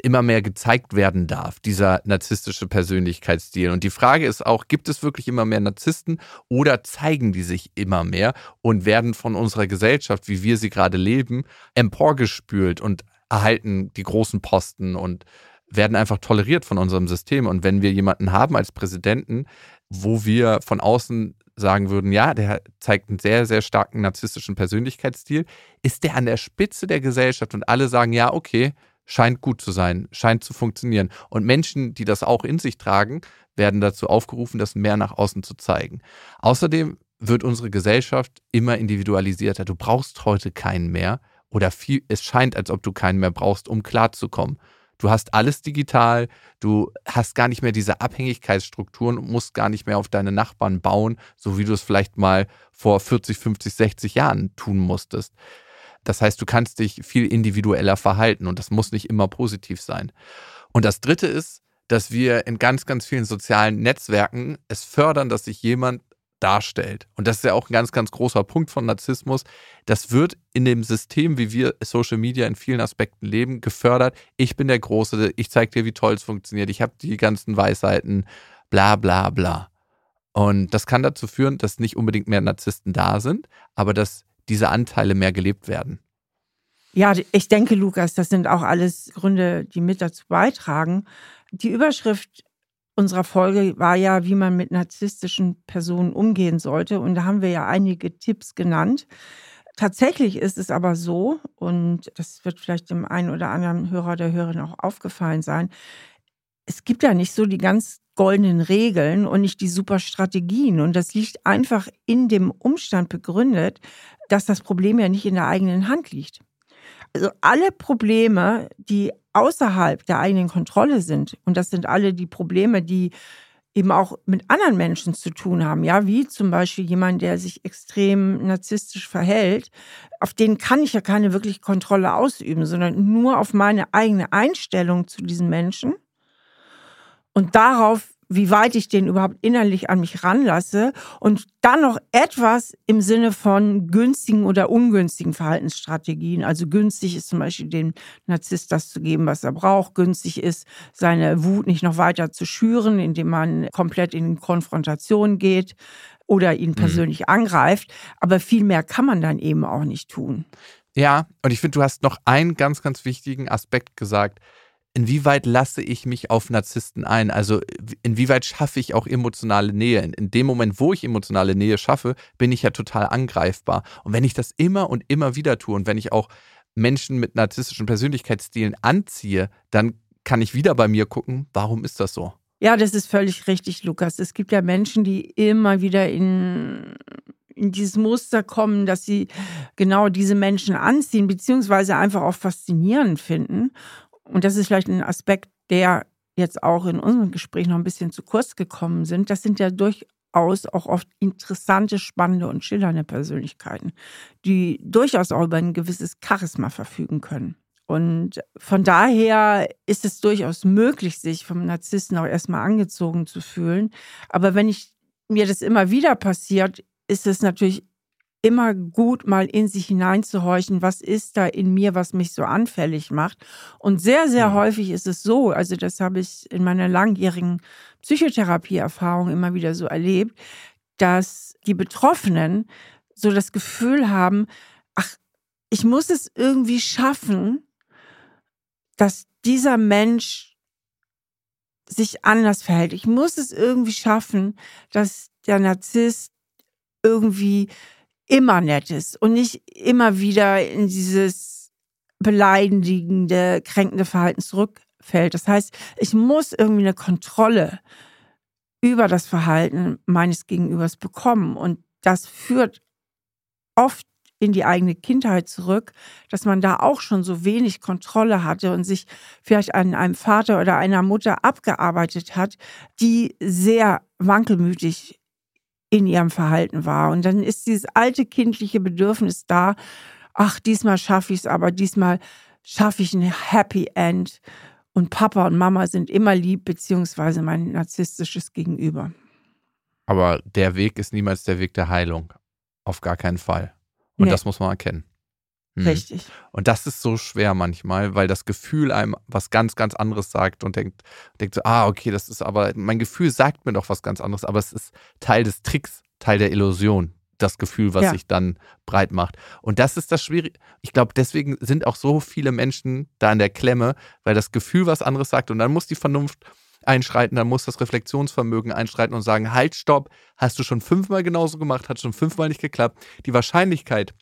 immer mehr gezeigt werden darf, dieser narzisstische Persönlichkeitsstil. Und die Frage ist auch, gibt es wirklich immer mehr Narzissten oder zeigen die sich immer mehr und werden von unserer Gesellschaft, wie wir sie gerade leben, emporgespült und erhalten die großen Posten und werden einfach toleriert von unserem System. Und wenn wir jemanden haben als Präsidenten, wo wir von außen sagen würden, ja, der zeigt einen sehr, sehr starken narzisstischen Persönlichkeitsstil, ist der an der Spitze der Gesellschaft und alle sagen, ja, okay, scheint gut zu sein, scheint zu funktionieren. Und Menschen, die das auch in sich tragen, werden dazu aufgerufen, das mehr nach außen zu zeigen. Außerdem wird unsere Gesellschaft immer individualisierter. Du brauchst heute keinen mehr oder viel, es scheint, als ob du keinen mehr brauchst, um klarzukommen. Du hast alles digital, du hast gar nicht mehr diese Abhängigkeitsstrukturen und musst gar nicht mehr auf deine Nachbarn bauen, so wie du es vielleicht mal vor 40, 50, 60 Jahren tun musstest. Das heißt, du kannst dich viel individueller verhalten und das muss nicht immer positiv sein. Und das Dritte ist, dass wir in ganz, ganz vielen sozialen Netzwerken es fördern, dass sich jemand darstellt. Und das ist ja auch ein ganz, ganz großer Punkt von Narzissmus. Das wird in dem System, wie wir Social Media in vielen Aspekten leben, gefördert. Ich bin der Große, ich zeige dir, wie toll es funktioniert, ich habe die ganzen Weisheiten, bla bla bla. Und das kann dazu führen, dass nicht unbedingt mehr Narzissten da sind, aber dass diese Anteile mehr gelebt werden. Ja, ich denke, Lukas, das sind auch alles Gründe, die mit dazu beitragen. Die Überschrift unserer Folge war ja, wie man mit narzisstischen Personen umgehen sollte. Und da haben wir ja einige Tipps genannt. Tatsächlich ist es aber so, und das wird vielleicht dem einen oder anderen Hörer oder Hörerin auch aufgefallen sein, es gibt ja nicht so die ganz goldenen Regeln und nicht die super Strategien. Und das liegt einfach in dem Umstand begründet, dass das Problem ja nicht in der eigenen Hand liegt. Also alle Probleme, die außerhalb der eigenen Kontrolle sind, und das sind alle die Probleme, die eben auch mit anderen Menschen zu tun haben, ja, wie zum Beispiel jemand, der sich extrem narzisstisch verhält, auf den kann ich ja keine wirkliche Kontrolle ausüben, sondern nur auf meine eigene Einstellung zu diesen Menschen. Und darauf, wie weit ich den überhaupt innerlich an mich ranlasse und dann noch etwas im Sinne von günstigen oder ungünstigen Verhaltensstrategien. Also günstig ist zum Beispiel dem Narzisst das zu geben, was er braucht. Günstig ist, seine Wut nicht noch weiter zu schüren, indem man komplett in Konfrontation geht oder ihn mhm. persönlich mhm. angreift. Aber viel mehr kann man dann eben auch nicht tun. Ja, und ich finde, du hast noch einen ganz, ganz wichtigen Aspekt gesagt inwieweit lasse ich mich auf Narzissten ein? Also inwieweit schaffe ich auch emotionale Nähe? In, in, dem Moment, wo ich emotionale Nähe schaffe, bin ich ja total angreifbar. Und wenn ich das immer und immer wieder tue und wenn ich auch Menschen mit narzisstischen Persönlichkeitsstilen anziehe, dann kann ich wieder bei mir gucken, warum ist das so? Ja, das ist völlig richtig, Lukas. Es gibt ja Menschen, die immer wieder in in dieses Muster kommen, dass sie genau diese Menschen anziehen, beziehungsweise einfach auch faszinierend finden und das ist vielleicht ein Aspekt, der jetzt auch in unserem Gespräch noch ein bisschen zu kurz gekommen sind, das sind ja durchaus auch oft interessante, spannende und schillernde Persönlichkeiten, die durchaus auch über ein gewisses Charisma verfügen können. Und von daher ist es durchaus möglich, sich vom Narzissten auch erstmal angezogen zu fühlen. Aber wenn ich mir das immer wieder passiert, ist es natürlich immer gut, mal in sich hineinzuhorchen, was ist da in mir, was mich so anfällig macht. Und sehr, sehr mhm. häufig ist es so, also das habe ich in meiner langjährigen Psychotherapieerfahrung immer wieder so erlebt, dass die Betroffenen so das Gefühl haben, ach, ich muss es irgendwie schaffen, dass dieser Mensch sich anders verhält. Ich muss es irgendwie schaffen, dass der Narzisst irgendwie immer nett ist und nicht immer wieder in dieses beleidigende, kränkende Verhalten zurückfällt. Das heißt, ich muss irgendwie eine Kontrolle über das Verhalten meines Gegenübers bekommen. Und das führt oft in die eigene Kindheit zurück, dass man da auch schon so wenig Kontrolle hatte und sich vielleicht an einem Vater oder einer Mutter abgearbeitet hat, die sehr wankelmütig in ihrem Verhalten war. Und dann ist dieses alte kindliche Bedürfnis da, ach, diesmal schaffe ich es, aber diesmal schaffe ich ein Happy End. Und Papa und Mama sind immer lieb, beziehungsweise mein narzisstisches Gegenüber. Aber der Weg ist niemals der Weg der Heilung. Auf gar keinen Fall. Und nee. das muss man erkennen. Hm. Richtig. Und das ist so schwer manchmal, weil das Gefühl einem was ganz, ganz anderes sagt und denkt, denkt so, ah, okay, das ist aber, mein Gefühl sagt mir doch was ganz anderes, aber es ist Teil des Tricks, Teil der Illusion, das Gefühl, was ja. sich dann breit macht. Und das ist das Schwierige. Ich glaube, deswegen sind auch so viele Menschen da in der Klemme, weil das Gefühl was anderes sagt und dann muss die Vernunft einschreiten, dann muss das Reflexionsvermögen einschreiten und sagen, halt, stopp, hast du schon fünfmal genauso gemacht, hat schon fünfmal nicht geklappt. Die Wahrscheinlichkeit,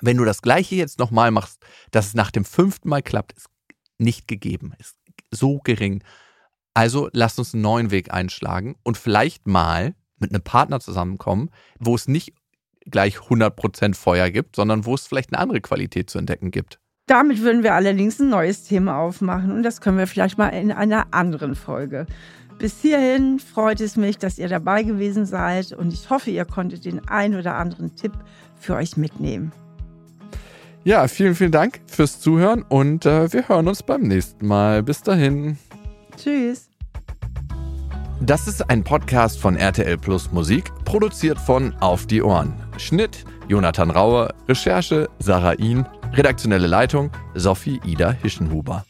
wenn du das gleiche jetzt nochmal machst, dass es nach dem fünften Mal klappt, ist nicht gegeben, ist so gering. Also lass uns einen neuen Weg einschlagen und vielleicht mal mit einem Partner zusammenkommen, wo es nicht gleich 100% Feuer gibt, sondern wo es vielleicht eine andere Qualität zu entdecken gibt. Damit würden wir allerdings ein neues Thema aufmachen und das können wir vielleicht mal in einer anderen Folge. Bis hierhin freut es mich, dass ihr dabei gewesen seid und ich hoffe, ihr konntet den ein oder anderen Tipp für euch mitnehmen. Ja, vielen, vielen Dank fürs Zuhören und äh, wir hören uns beim nächsten Mal. Bis dahin. Tschüss. Das ist ein Podcast von RTL Plus Musik, produziert von Auf die Ohren. Schnitt Jonathan Rauer, Recherche Sarah Ihn, redaktionelle Leitung Sophie Ida Hischenhuber.